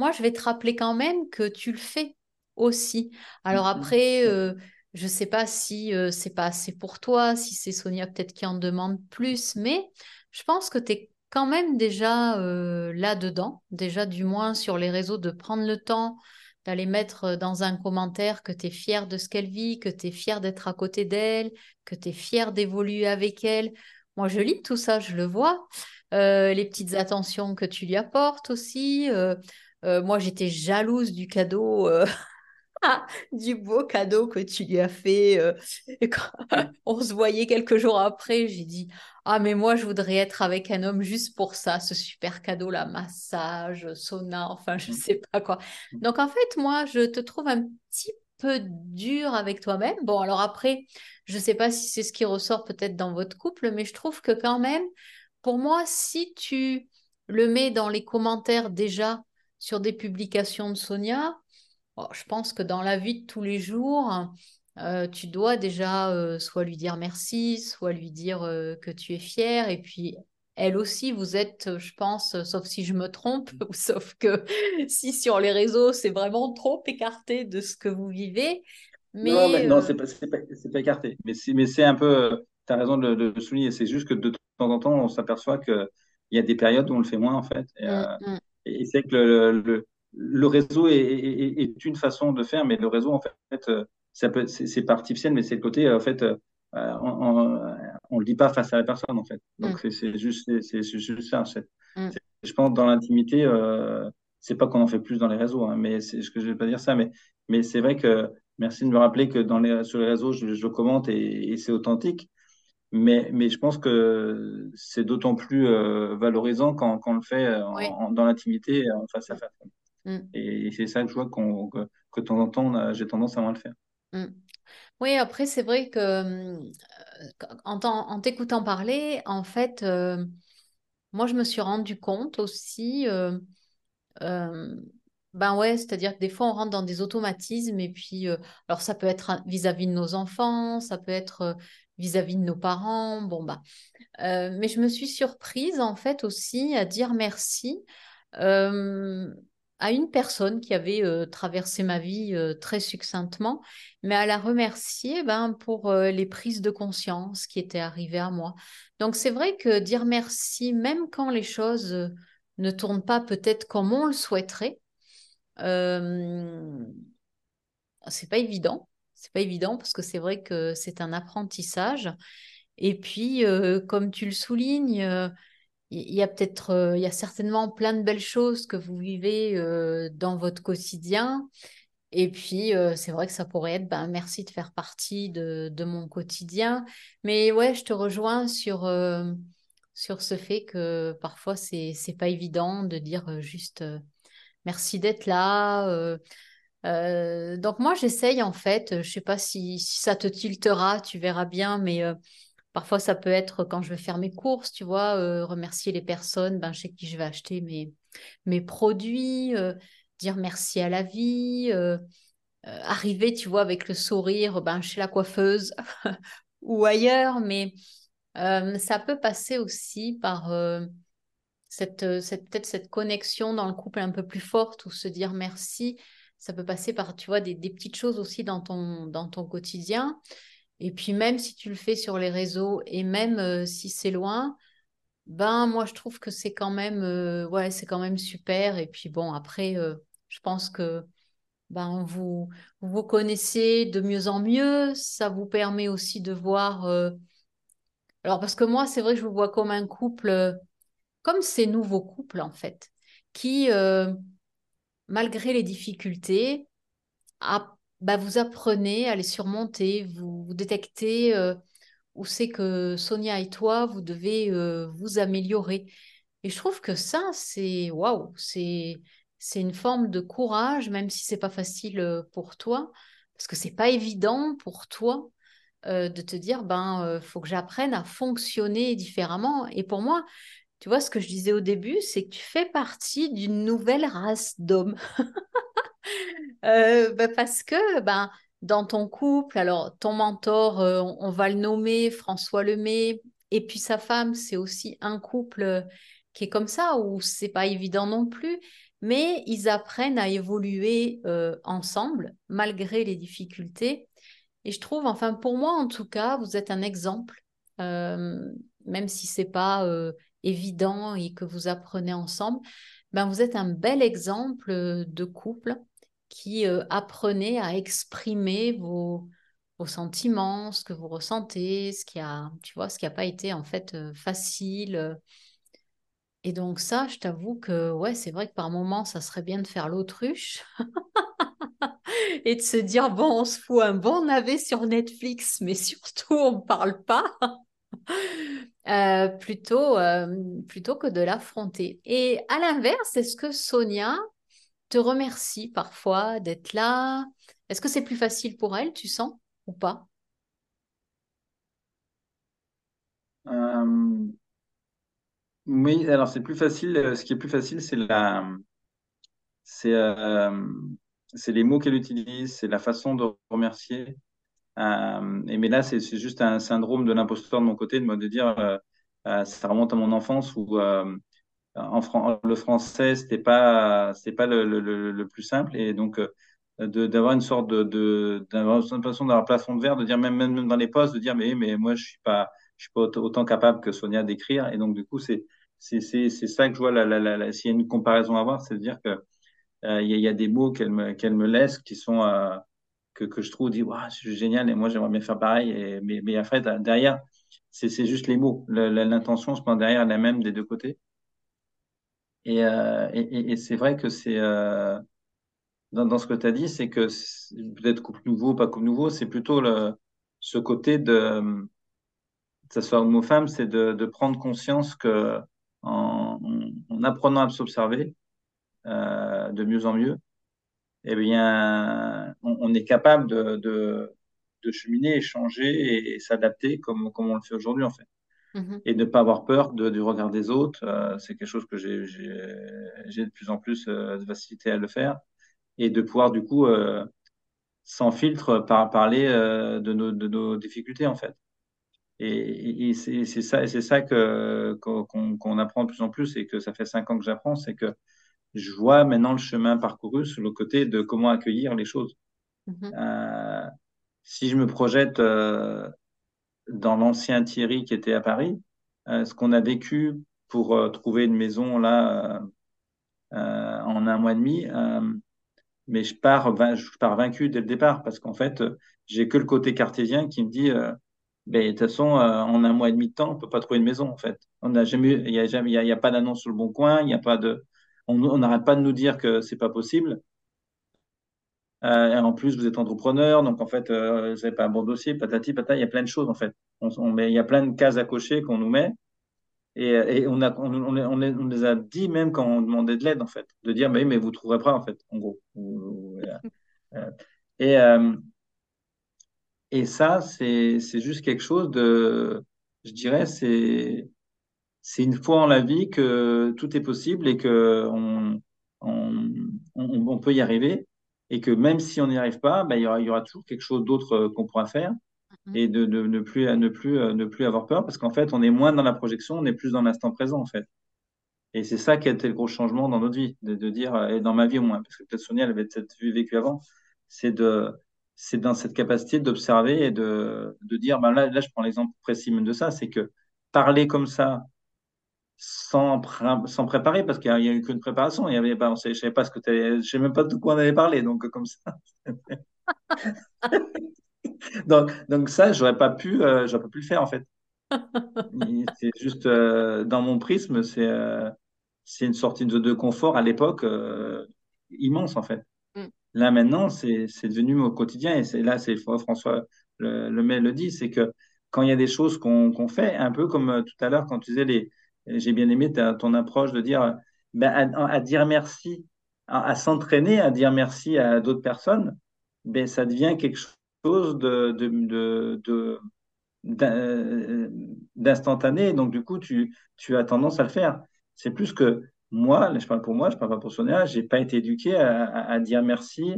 moi, je vais te rappeler quand même que tu le fais aussi. Alors après, euh, je sais pas si euh, c'est pas assez pour toi, si c'est Sonia peut-être qui en demande plus, mais je pense que tu es quand même déjà euh, là-dedans, déjà du moins sur les réseaux, de prendre le temps d'aller mettre dans un commentaire que tu es fier de ce qu'elle vit, que tu es fier d'être à côté d'elle, que tu es fier d'évoluer avec elle. Moi, je lis tout ça, je le vois. Euh, les petites attentions que tu lui apportes aussi. Euh, euh, moi, j'étais jalouse du cadeau euh, ah, du beau cadeau que tu lui as fait. euh, et quand on se voyait quelques jours après, j'ai dit, ah, mais moi, je voudrais être avec un homme juste pour ça, ce super cadeau-là, massage, sauna, enfin, je sais pas quoi. Donc, en fait, moi, je te trouve un petit peu dur avec toi-même. Bon, alors après, je sais pas si c'est ce qui ressort peut-être dans votre couple, mais je trouve que quand même, pour moi, si tu le mets dans les commentaires déjà sur des publications de Sonia, Oh, je pense que dans la vie de tous les jours, euh, tu dois déjà euh, soit lui dire merci, soit lui dire euh, que tu es fier. Et puis, elle aussi, vous êtes, je pense, sauf si je me trompe, ou sauf que si sur les réseaux, c'est vraiment trop écarté de ce que vous vivez. Non, mais Mais non, c'est pas, pas, écarté. Mais c'est, mais un peu, tu as raison de, le souligner. C'est juste que de temps en temps, on s'aperçoit qu'il y a des périodes où on le fait moins, en fait. Et, mm, mm, et c'est que le, le, le réseau est, est, est une façon de faire, mais le réseau, en fait, euh, ça peut, c'est pas artificiel, mais c'est le côté, euh, en fait, euh, on, on le dit pas face à la personne, en fait. mm, Donc, c'est c'est juste, c'est juste ça, mm, Je pense dans l'intimité, euh, c'est pas qu'on en fait plus dans les réseaux, hein, mais c'est ce que je vais pas dire ça, mais, mais c'est vrai que merci de me rappeler que dans les, sur les réseaux, je, je commente et, et c'est authentique. Mais, mais je pense que c'est d'autant plus euh, valorisant quand, quand on le fait en, ouais, en- dans l'intimité, en face à mm, face. mm, Et c'est ça que je vois qu'on, que, que de temps en temps, j'ai tendance à moins le faire. mm. Oui, après, c'est vrai que euh, en t'écoutant parler, en fait, euh, moi, je me suis rendu compte aussi. euh, Euh, ben ouais, c'est-à-dire que des fois on rentre dans des automatismes et puis euh, alors ça peut être vis-à-vis de nos enfants, ça peut être euh, vis-à-vis de nos parents, bon bah. Euh, mais je me suis surprise en fait aussi à dire merci euh, à une personne qui avait euh, traversé ma vie très succinctement, mais à la remercier ben, pour les prises de conscience qui étaient arrivées à moi. Donc c'est vrai que dire merci, même quand les choses ne tourne pas peut-être comme on le souhaiterait. C'est pas évident. C'est pas évident parce que c'est vrai que c'est un apprentissage. Et puis, euh, comme tu le soulignes, euh, il y a peut-être, euh, il y a certainement plein de belles choses que vous vivez dans votre quotidien. Et puis, c'est vrai que ça pourrait être, ben, merci de faire partie de, de, mon quotidien. Mais ouais, je te rejoins sur, sur ce fait que parfois, c'est, c'est pas évident de dire juste merci d'être là. Donc moi, j'essaye en fait, je sais pas si, ça te tiltera, tu verras bien, mais Parfois, ça peut être quand je vais faire mes courses, tu vois, euh, remercier les personnes ben, chez qui je vais acheter mes, mes produits, euh, dire merci à la vie, euh, arriver, tu vois, avec le sourire ben, chez la coiffeuse ou ailleurs. Mais ça peut passer aussi par cette, cette peut-être cette connexion dans le couple un peu plus forte ou se dire merci. Ça peut passer par, tu vois, des, des petites choses aussi dans ton, dans ton quotidien. Et puis même si tu le fais sur les réseaux et même euh, si c'est loin, ben moi je trouve que c'est quand même euh, ouais, c'est quand même super et puis bon après euh, je pense que ben vous, vous connaissez de mieux en mieux, ça vous permet aussi de voir alors parce que moi c'est vrai que je vous vois comme un couple comme ces nouveaux couples en fait qui malgré les difficultés bah, vous apprenez à les surmonter, vous, détectez euh, où c'est que Sonia et toi, vous devez euh, vous améliorer. Et je trouve que ça, c'est waouh, c'est c'est une forme de courage, même si c'est pas facile euh, pour toi, parce que c'est pas évident pour toi de te dire ben faut que j'apprenne à fonctionner différemment. Et pour moi, tu vois, ce que je disais au début, c'est que tu fais partie d'une nouvelle race d'hommes. Euh, bah, parce que ben, dans ton couple, alors ton mentor, euh, on, va le nommer François Lemay, et puis sa femme, c'est aussi un couple euh, qui est comme ça, où c'est pas évident non plus, mais ils apprennent à évoluer ensemble malgré les difficultés. Et je trouve, enfin pour moi en tout cas, vous êtes un exemple, même si c'est pas évident et que vous apprenez ensemble, ben vous êtes un bel exemple de couple qui euh, apprenez à exprimer vos, sentiments, ce que vous ressentez, ce qui a, tu vois, ce qui n'a pas été en fait euh, facile. Et donc ça, je t'avoue que ouais, c'est vrai que par moments, ça serait bien de faire l'autruche et de se dire bon, on se fout un bon navet sur Netflix, mais surtout on ne parle pas. Euh, plutôt, plutôt que de l'affronter. Et à l'inverse, est-ce que Sonia, te remercie parfois d'être là? Est-ce que c'est plus facile pour elle, tu sens, ou pas? Euh, Oui, alors c'est plus facile. Euh, ce qui est plus facile, c'est la, c'est, euh, c'est les mots qu'elle utilise, c'est la façon de remercier. Et mais là, c'est, juste un syndrome de l'imposteur de mon côté, de, de dire, ça remonte à mon enfance où en le français, c'était pas, pas le, plus simple. Et donc, euh, d'avoir une sorte de, l'impression d'avoir plafond de verre, de dire même, même dans les postes, de dire mais, mais moi, je suis pas, je suis pas autant capable que Sonia d'écrire. Et donc, du coup, c'est, ça que je vois, s'il y a une comparaison à avoir, c'est de dire que euh, il y, a des mots qu'elle me, qu'elle me laisse qui sont, euh, que, que je trouve, dit, wow, c'est génial, et moi, j'aimerais bien faire pareil. Et, mais, mais après, derrière, c'est, juste les mots. L'intention, se prend derrière la même des deux côtés. Euh, et, et, et c'est vrai que c'est euh, dans, dans, ce que tu as dit, c'est que peut-être couple nouveau, pas couple nouveau, c'est plutôt le, ce côté de, que ce soit homme ou femme, c'est de, de, prendre conscience que en, en apprenant à s'observer euh, de mieux en mieux, eh bien, on, on est capable de, de, de, cheminer, échanger et, s'adapter comme, comme on le fait aujourd'hui en fait. Mhm. et ne pas avoir peur de, du regard des autres. Euh, c'est quelque chose que j'ai de plus en plus euh, de facilité à le faire et de pouvoir du coup euh, sans filtre par, parler de nos, de, nos, difficultés en fait. Et, et c'est ça, c'est ça que qu'on apprend de plus en plus et que ça fait cinq ans que j'apprends, c'est que je vois maintenant le chemin parcouru sur le côté de comment accueillir les choses. Mhm. si je me projette dans l'ancien Thierry qui était à Paris, euh, ce qu'on a vécu pour euh, trouver une maison là en un mois et demi. mais je pars, je pars vaincu dès le départ parce qu'en fait, j'ai que le côté cartésien qui me dit, ben, de toute façon, en un mois et demi de temps, on peut pas trouver une maison en fait. On n'a jamais, il y a jamais, il y a, pas d'annonce sur le bon coin, il n'y a pas de, on n'arrête pas de nous dire que c'est pas possible. Euh, en plus, vous êtes entrepreneur, donc en fait, euh, vous n'avez pas un bon dossier, patati, patata, il y a plein de choses en fait. On, met, il y a plein de cases à cocher qu'on nous met. Et, et on, a, on, on, on, les a dit même quand on demandait de l'aide en fait, de dire, mais, mais vous ne trouverez pas en fait, en gros. Euh, et, euh, et ça, c'est juste quelque chose de, je dirais, c'est c'est une fois en la vie que tout est possible et que on, on, on peut y arriver et que même si on n'y arrive pas, bah, il, y aura, il y aura toujours quelque chose d'autre euh, qu'on pourra faire mhm. et de, de, ne, plus, ne, plus, euh, ne plus avoir peur parce qu'en fait, on est moins dans la projection, on est plus dans l'instant présent en fait. Et c'est ça qui a été le gros changement dans notre vie, de, de dire, et dans ma vie au moins, parce que peut-être Sonia elle avait peut-être vécu avant, c'est de c'est dans cette capacité d'observer et de, de dire, ben là, là, je prends l'exemple précis même de ça, c'est que parler comme ça, sans, sans préparer, parce qu'il n'y a, eu qu'une préparation. Il y avait pas, je ne savais pas ce que tu je sais même pas de quoi on avait parlé, donc comme ça. donc, donc ça, j'aurais pas pu, euh, j'aurais pas pu le faire en fait. C'est juste euh, dans mon prisme, c'est euh, c'est une sortie de, de confort à l'époque immense en fait. Mm. Là maintenant, c'est devenu mon quotidien et c'est là, c'est François le, le, le dit, c'est que quand il y a des choses qu'on qu'on fait, un peu comme tout à l'heure quand tu disais les j'ai bien aimé ton approche de dire ben, à, dire merci, à, s'entraîner à dire merci à d'autres personnes, ben, ça devient quelque chose de, d'instantané. Donc, du coup, tu, as tendance à le faire. C'est plus que moi, je parle pour moi, je parle pas pour Sonia, j'ai pas été éduqué à, dire merci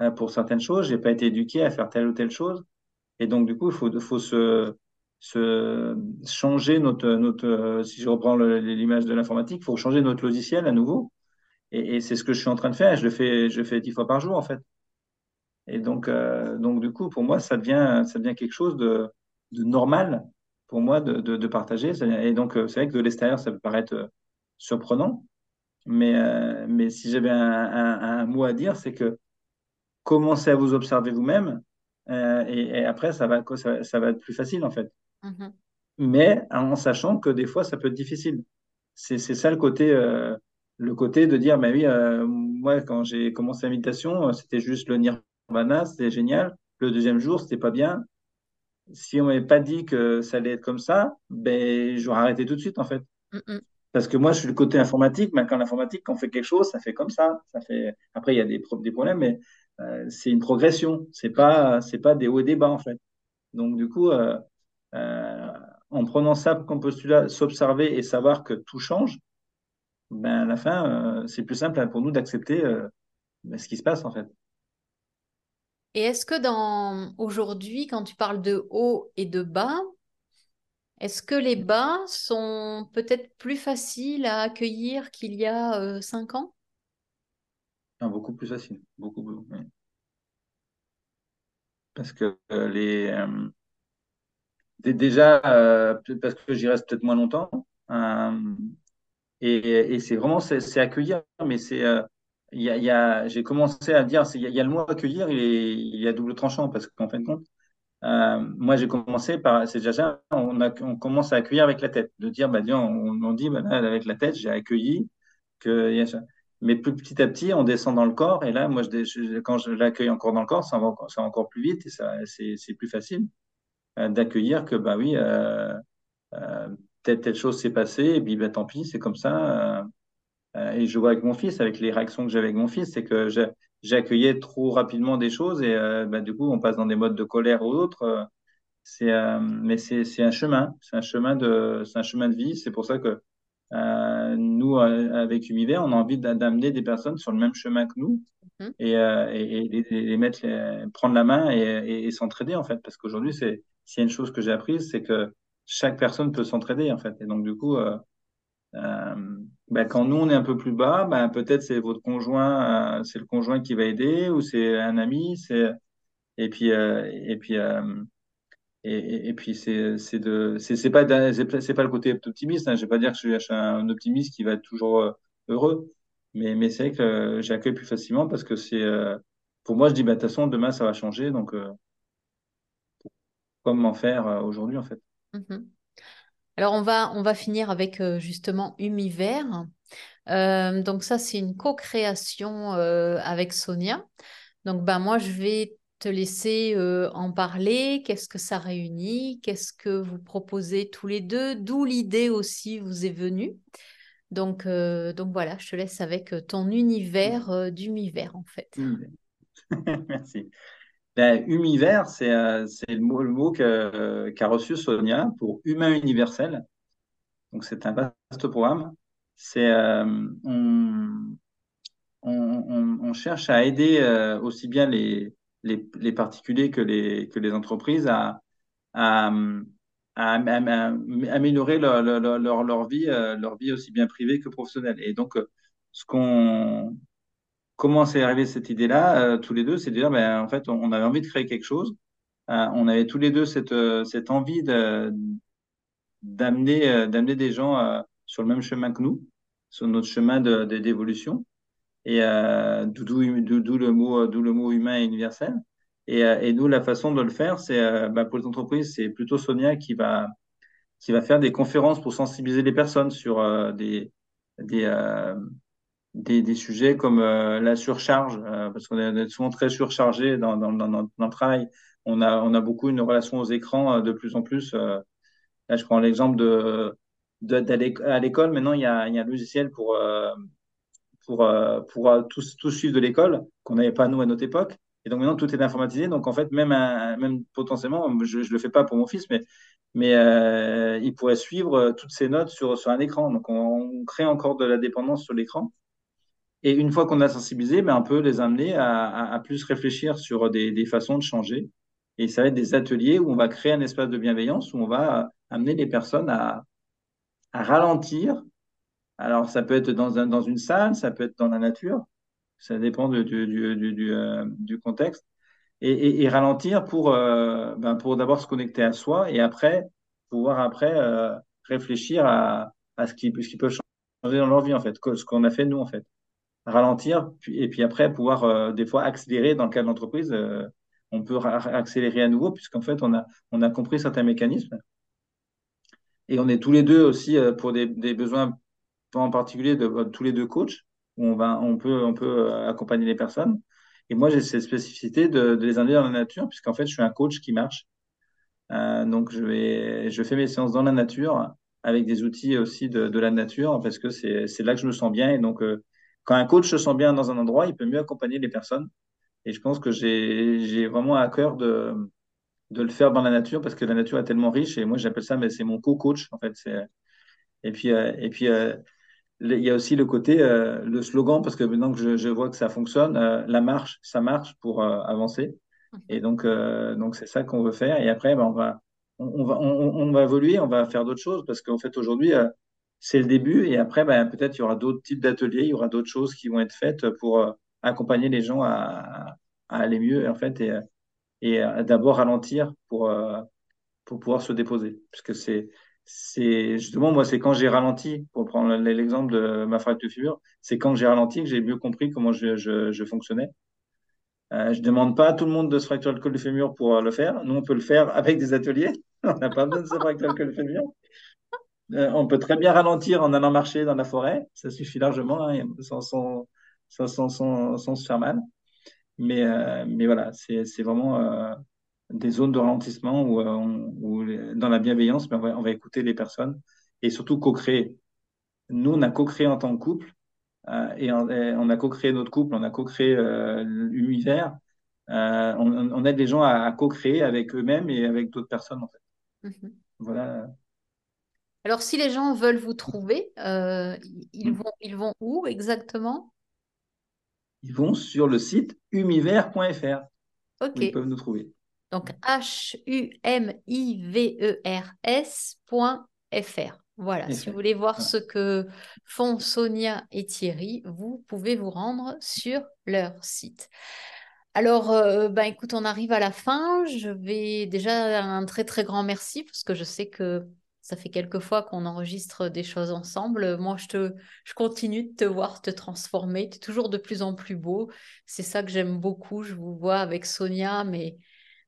euh, pour certaines choses, j'ai pas été éduqué à faire telle ou telle chose. Et donc, du coup, il faut se, changer notre, notre si je reprends l'image de l'informatique, faut changer notre logiciel à nouveau. Et, c'est ce que je suis en train de faire. Je le fais, je le fais dix fois par jour en fait. Et donc, euh, donc du coup, pour moi, ça devient, ça devient quelque chose de, normal pour moi de, de, partager. Et donc, euh, c'est vrai que de l'extérieur, ça peut paraître euh, surprenant, mais, mais si j'avais un, mot à dire, c'est que commencez à vous observer vous-même, et, après, ça va, ça va être plus facile en fait. Mhm. Mais en sachant que des fois, ça peut être difficile. C'est ça le côté, euh, le côté de dire, bah oui, euh, moi, quand j'ai commencé la méditation, euh, c'était juste le nirvana, c'était génial. Le deuxième jour, c'était pas bien. Si on m'avait pas dit que ça allait être comme ça, ben, j'aurais arrêté tout de suite, en fait. Parce que moi, je suis le côté informatique, mais quand l'informatique, quand on fait quelque chose, ça fait comme ça. ça fait... Après, il y a des, des problèmes, mais c'est une progression. C'est pas, c'est pas des hauts et des bas, en fait. Donc, du coup, euh, en prenant ça comme postulat, s'observer et savoir que tout change, ben à la fin, euh, c'est plus simple pour nous d'accepter euh, ben, ce qui se passe en fait. Et est-ce que dans aujourd'hui, quand tu parles de haut et de bas, est-ce que les bas sont peut-être plus faciles à accueillir qu'il y a cinq ans? Beaucoup plus facile, beaucoup, beaucoup. Parce que les, Déjà, euh, parce que j'y reste peut-être moins longtemps. Euh, et, c'est vraiment, c'est accueillir, mais c'est. Euh, il y a, j'ai commencé à dire, il y, a le mot accueillir, il, est, il double tranchant, parce qu'en fin de compte, moi j'ai commencé par, c'est déjà on, a, on commence à accueillir avec la tête, de dire, bah, on, on dit, bah, avec la tête, j'ai accueilli, que. Mais plus petit à petit, on descend dans le corps, et là, moi, quand je l'accueille encore dans le corps, ça va, ça va encore plus vite, et c'est plus facile. Euh, d'accueillir que, bah oui, euh, euh, telle, telle chose s'est passée, et puis bah, tant pis, c'est comme ça. et je vois avec mon fils, avec les réactions que j'avais avec mon fils, c'est que j'accueillais trop rapidement des choses et bah, du coup, on passe dans des modes de colère ou autres. c'est, mais c'est un chemin, c'est un chemin de, c'est un chemin de vie. C'est pour ça que nous, avec Univers, on a envie d'amener des personnes sur le même chemin que nous mmh. et, et, les, mettre, prendre la main et s'entraider en fait, parce qu'aujourd'hui, c'est s'il y a une chose que j'ai apprise, c'est que chaque personne peut s'entraider, en fait. Et donc, du coup, euh, euh, ben, quand nous, on est un peu plus bas, ben, peut-être c'est votre conjoint, euh, c'est le conjoint qui va aider, ou c'est un ami, c'est, et puis, euh, et puis, euh, et, puis c'est c'est de c'est pas c'est pas le côté optimiste. Hein. Je vais pas dire que je suis un optimiste qui va être toujours euh, heureux, mais mais c'est vrai que j'accueille plus facilement parce que c'est pour moi je dis bah de toute façon demain ça va changer donc comment faire aujourd'hui en fait. Mm-hmm. Alors on va on va finir avec justement Humiver. Euh, donc ça, c'est une co-création euh, avec Sonia. Donc ben, moi, je vais te laisser euh, en parler. Qu'est-ce que ça réunit? Qu'est-ce que vous proposez tous les deux? D'où l'idée aussi vous est venue? Donc, donc voilà, je te laisse avec ton univers d'univers en fait. Merci. Ben, Humiver, c'est le mot, le mot qu'a reçu Sonia pour humain universel. Donc c'est un vaste programme c'est euh, on, cherche à aider euh, aussi bien les, particuliers que les, entreprises à, améliorer leur, leur, vie, euh, leur vie aussi bien privée que professionnelle. Et donc, ce qu'on comment c'est arrivé cette idée-là, tous les deux, c'est dire, ben, en fait, on avait envie de créer quelque chose. on avait tous les deux cette, cette envie d'amener d'amener des gens sur le même chemin que nous, sur notre chemin d'évolution. Et euh, d'où le, mot, le mot humain et universel. Et, euh, et nous, la façon de le faire, c'est euh, bah, pour les entreprises, c'est plutôt Sonia qui va, qui va faire des conférences pour sensibiliser les personnes sur euh, des, des, euh, des, sujets comme la surcharge, parce qu'on est souvent très surchargé dans, dans, dans, dans, le travail. On a, on a beaucoup une relation aux écrans de plus en plus. là, je prends l'exemple de d'aller à l'école. Maintenant, il y, a, y a, un logiciel pour, euh, pour, euh, pour euh, tout, tout suivre de l'école qu'on n'avait pas nous à notre époque. Et donc maintenant, tout est informatisé. Donc en fait, même, même potentiellement, je ne le fais pas pour mon fils, mais, mais euh, il pourrait suivre toutes ses notes sur, sur un écran. Donc on, crée encore de la dépendance sur l'écran. Et une fois qu'on a sensibilisé, ben, on peut les amener à, plus réfléchir sur des, façons de changer. Et ça va être des ateliers où on va créer un espace de bienveillance, où on va amener les personnes à, ralentir. Alors, ça peut être dans, un, dans une salle, ça peut être dans la nature, ça dépend euh, du, contexte. Et, ralentir pour, euh, ben pour d'abord se connecter à soi et après, pouvoir après euh, réfléchir à, à ce, qui, ce qui peut changer dans leur vie, en fait, ce qu'on a fait nous, en fait. Ralentir, et puis après, pouvoir des fois accélérer dans le cas de l'entreprise. on peut accélérer à nouveau, puisqu'en fait, on a, on a compris certains mécanismes. Et on est tous les deux aussi euh, pour des, des besoins en particulier de, tous les deux coachs où on va on peut on peut euh, accompagner les personnes. Et moi j'ai cette spécificité de, les amener dans la nature puisqu'en fait je suis un coach qui marche. Euh, donc je vais je fais mes séances dans la nature avec des outils aussi de, la nature parce que c'est là que je me sens bien. Et donc euh, quand un coach se sent bien dans un endroit il peut mieux accompagner les personnes. Et je pense que j'ai vraiment à cœur de de le faire dans la nature parce que la nature est tellement riche et moi j'appelle ça mais c'est mon co-coach en fait. Et puis euh, et puis euh, il y a aussi le côté euh, le slogan parce que maintenant que je, je vois que ça fonctionne la marche ça marche pour avancer. Et donc donc c'est ça qu'on veut faire. Et après ben, on va on, va on, on, va évoluer on va faire d'autres choses parce qu'en fait aujourd'hui c'est le début et après ben, peut-être il y aura d'autres types d'ateliers il y aura d'autres choses qui vont être faites pour accompagner les gens à, aller mieux en fait et et euh, d'abord ralentir pour, euh, pouvoir se déposer. Puisque c'est, c'est justement, moi, c'est quand j'ai ralenti, pour prendre l'exemple de ma fracture figure, c'est quand j'ai ralenti que j'ai mieux compris comment je, fonctionnais. Euh, je demande pas à tout le monde de se fracturer le col du fémur pour le faire. Nous, on peut le faire avec des ateliers. on n'a pas besoin de se fracturer le col du fémur. Euh, on peut très bien ralentir en allant marcher dans la forêt. Ça suffit largement, hein, sans, sans, sans, sans, sans se faire mal. Mais, euh, mais voilà, c'est vraiment euh, des zones de ralentissement où, euh, dans la bienveillance, ben, on, va, on va écouter les personnes et surtout co-créer. Nous, on a co-créé en tant que couple et on, on, a co-créé notre couple, on a co-créé l'univers. On, aide les gens à, co-créer avec eux-mêmes et avec d'autres personnes, en fait. Mm-hmm. Voilà. Alors, si les gens veulent vous trouver, ils, mm. vont, ils vont où exactement? Ils vont sur le site humiver.fr. Ok. Ils peuvent nous trouver. Donc H-U-M-I-V-E-R-S.fr. Voilà, si vous voulez voir ce que font Sonia et Thierry, vous pouvez vous rendre sur leur site. Alors, euh, ben, écoute, on arrive à la fin. Je vais déjà un très très grand merci parce que je sais que ça fait quelques fois qu'on enregistre des choses ensemble. Moi, je te, je continue de te voir te transformer. Tu es toujours de plus en plus beau. C'est ça que j'aime beaucoup. Je vous vois avec Sonia, mais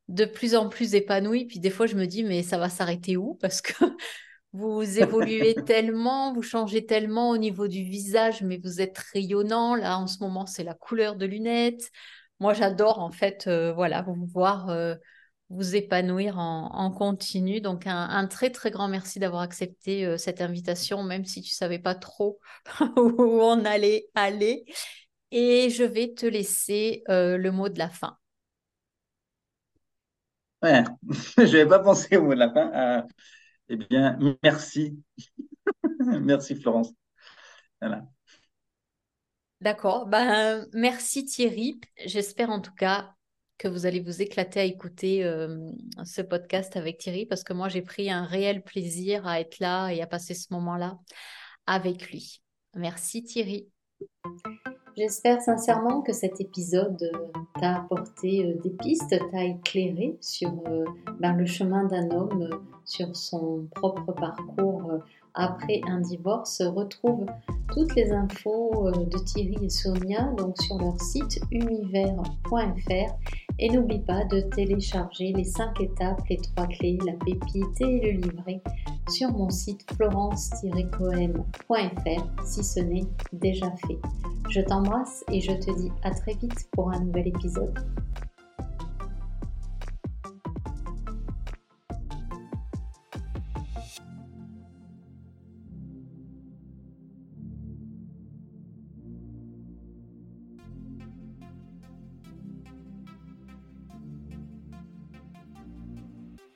de plus en plus épanouie. Puis des fois, je me dis, mais ça va s'arrêter où? Parce que vous évoluez tellement, vous changez tellement au niveau du visage, mais vous êtes rayonnant. Là, en ce moment, c'est la couleur de lunettes. Moi, j'adore en fait, euh, voilà, vous voir euh, vous épanouir en, continu. Donc, un, très très grand merci d'avoir accepté euh, cette invitation, même si tu savais pas trop où on allait aller. Et je vais te laisser le mot de la fin. Ouais, je n'avais pas pensé au mot de la fin. eh bien, merci. merci Florence. Voilà. D'accord. Ben, merci Thierry. J'espère en tout cas que vous allez vous éclater à écouter euh, ce podcast avec Thierry parce que moi j'ai pris un réel plaisir à être là et à passer ce moment-là avec lui. Merci Thierry. J'espère sincèrement que cet épisode euh, t'a apporté euh, des pistes, t'a éclairé sur ben, le chemin d'un homme, sur son propre parcours après un divorce. Retrouve toutes les infos euh, de Thierry et Sonia donc sur leur site univers.fr et n'oublie pas de télécharger les 5 étapes, les 3 clés, la pépite et le livret sur mon site florence-cohen.fr si ce n'est déjà fait. Je t'embrasse et je te dis à très vite pour un nouvel épisode.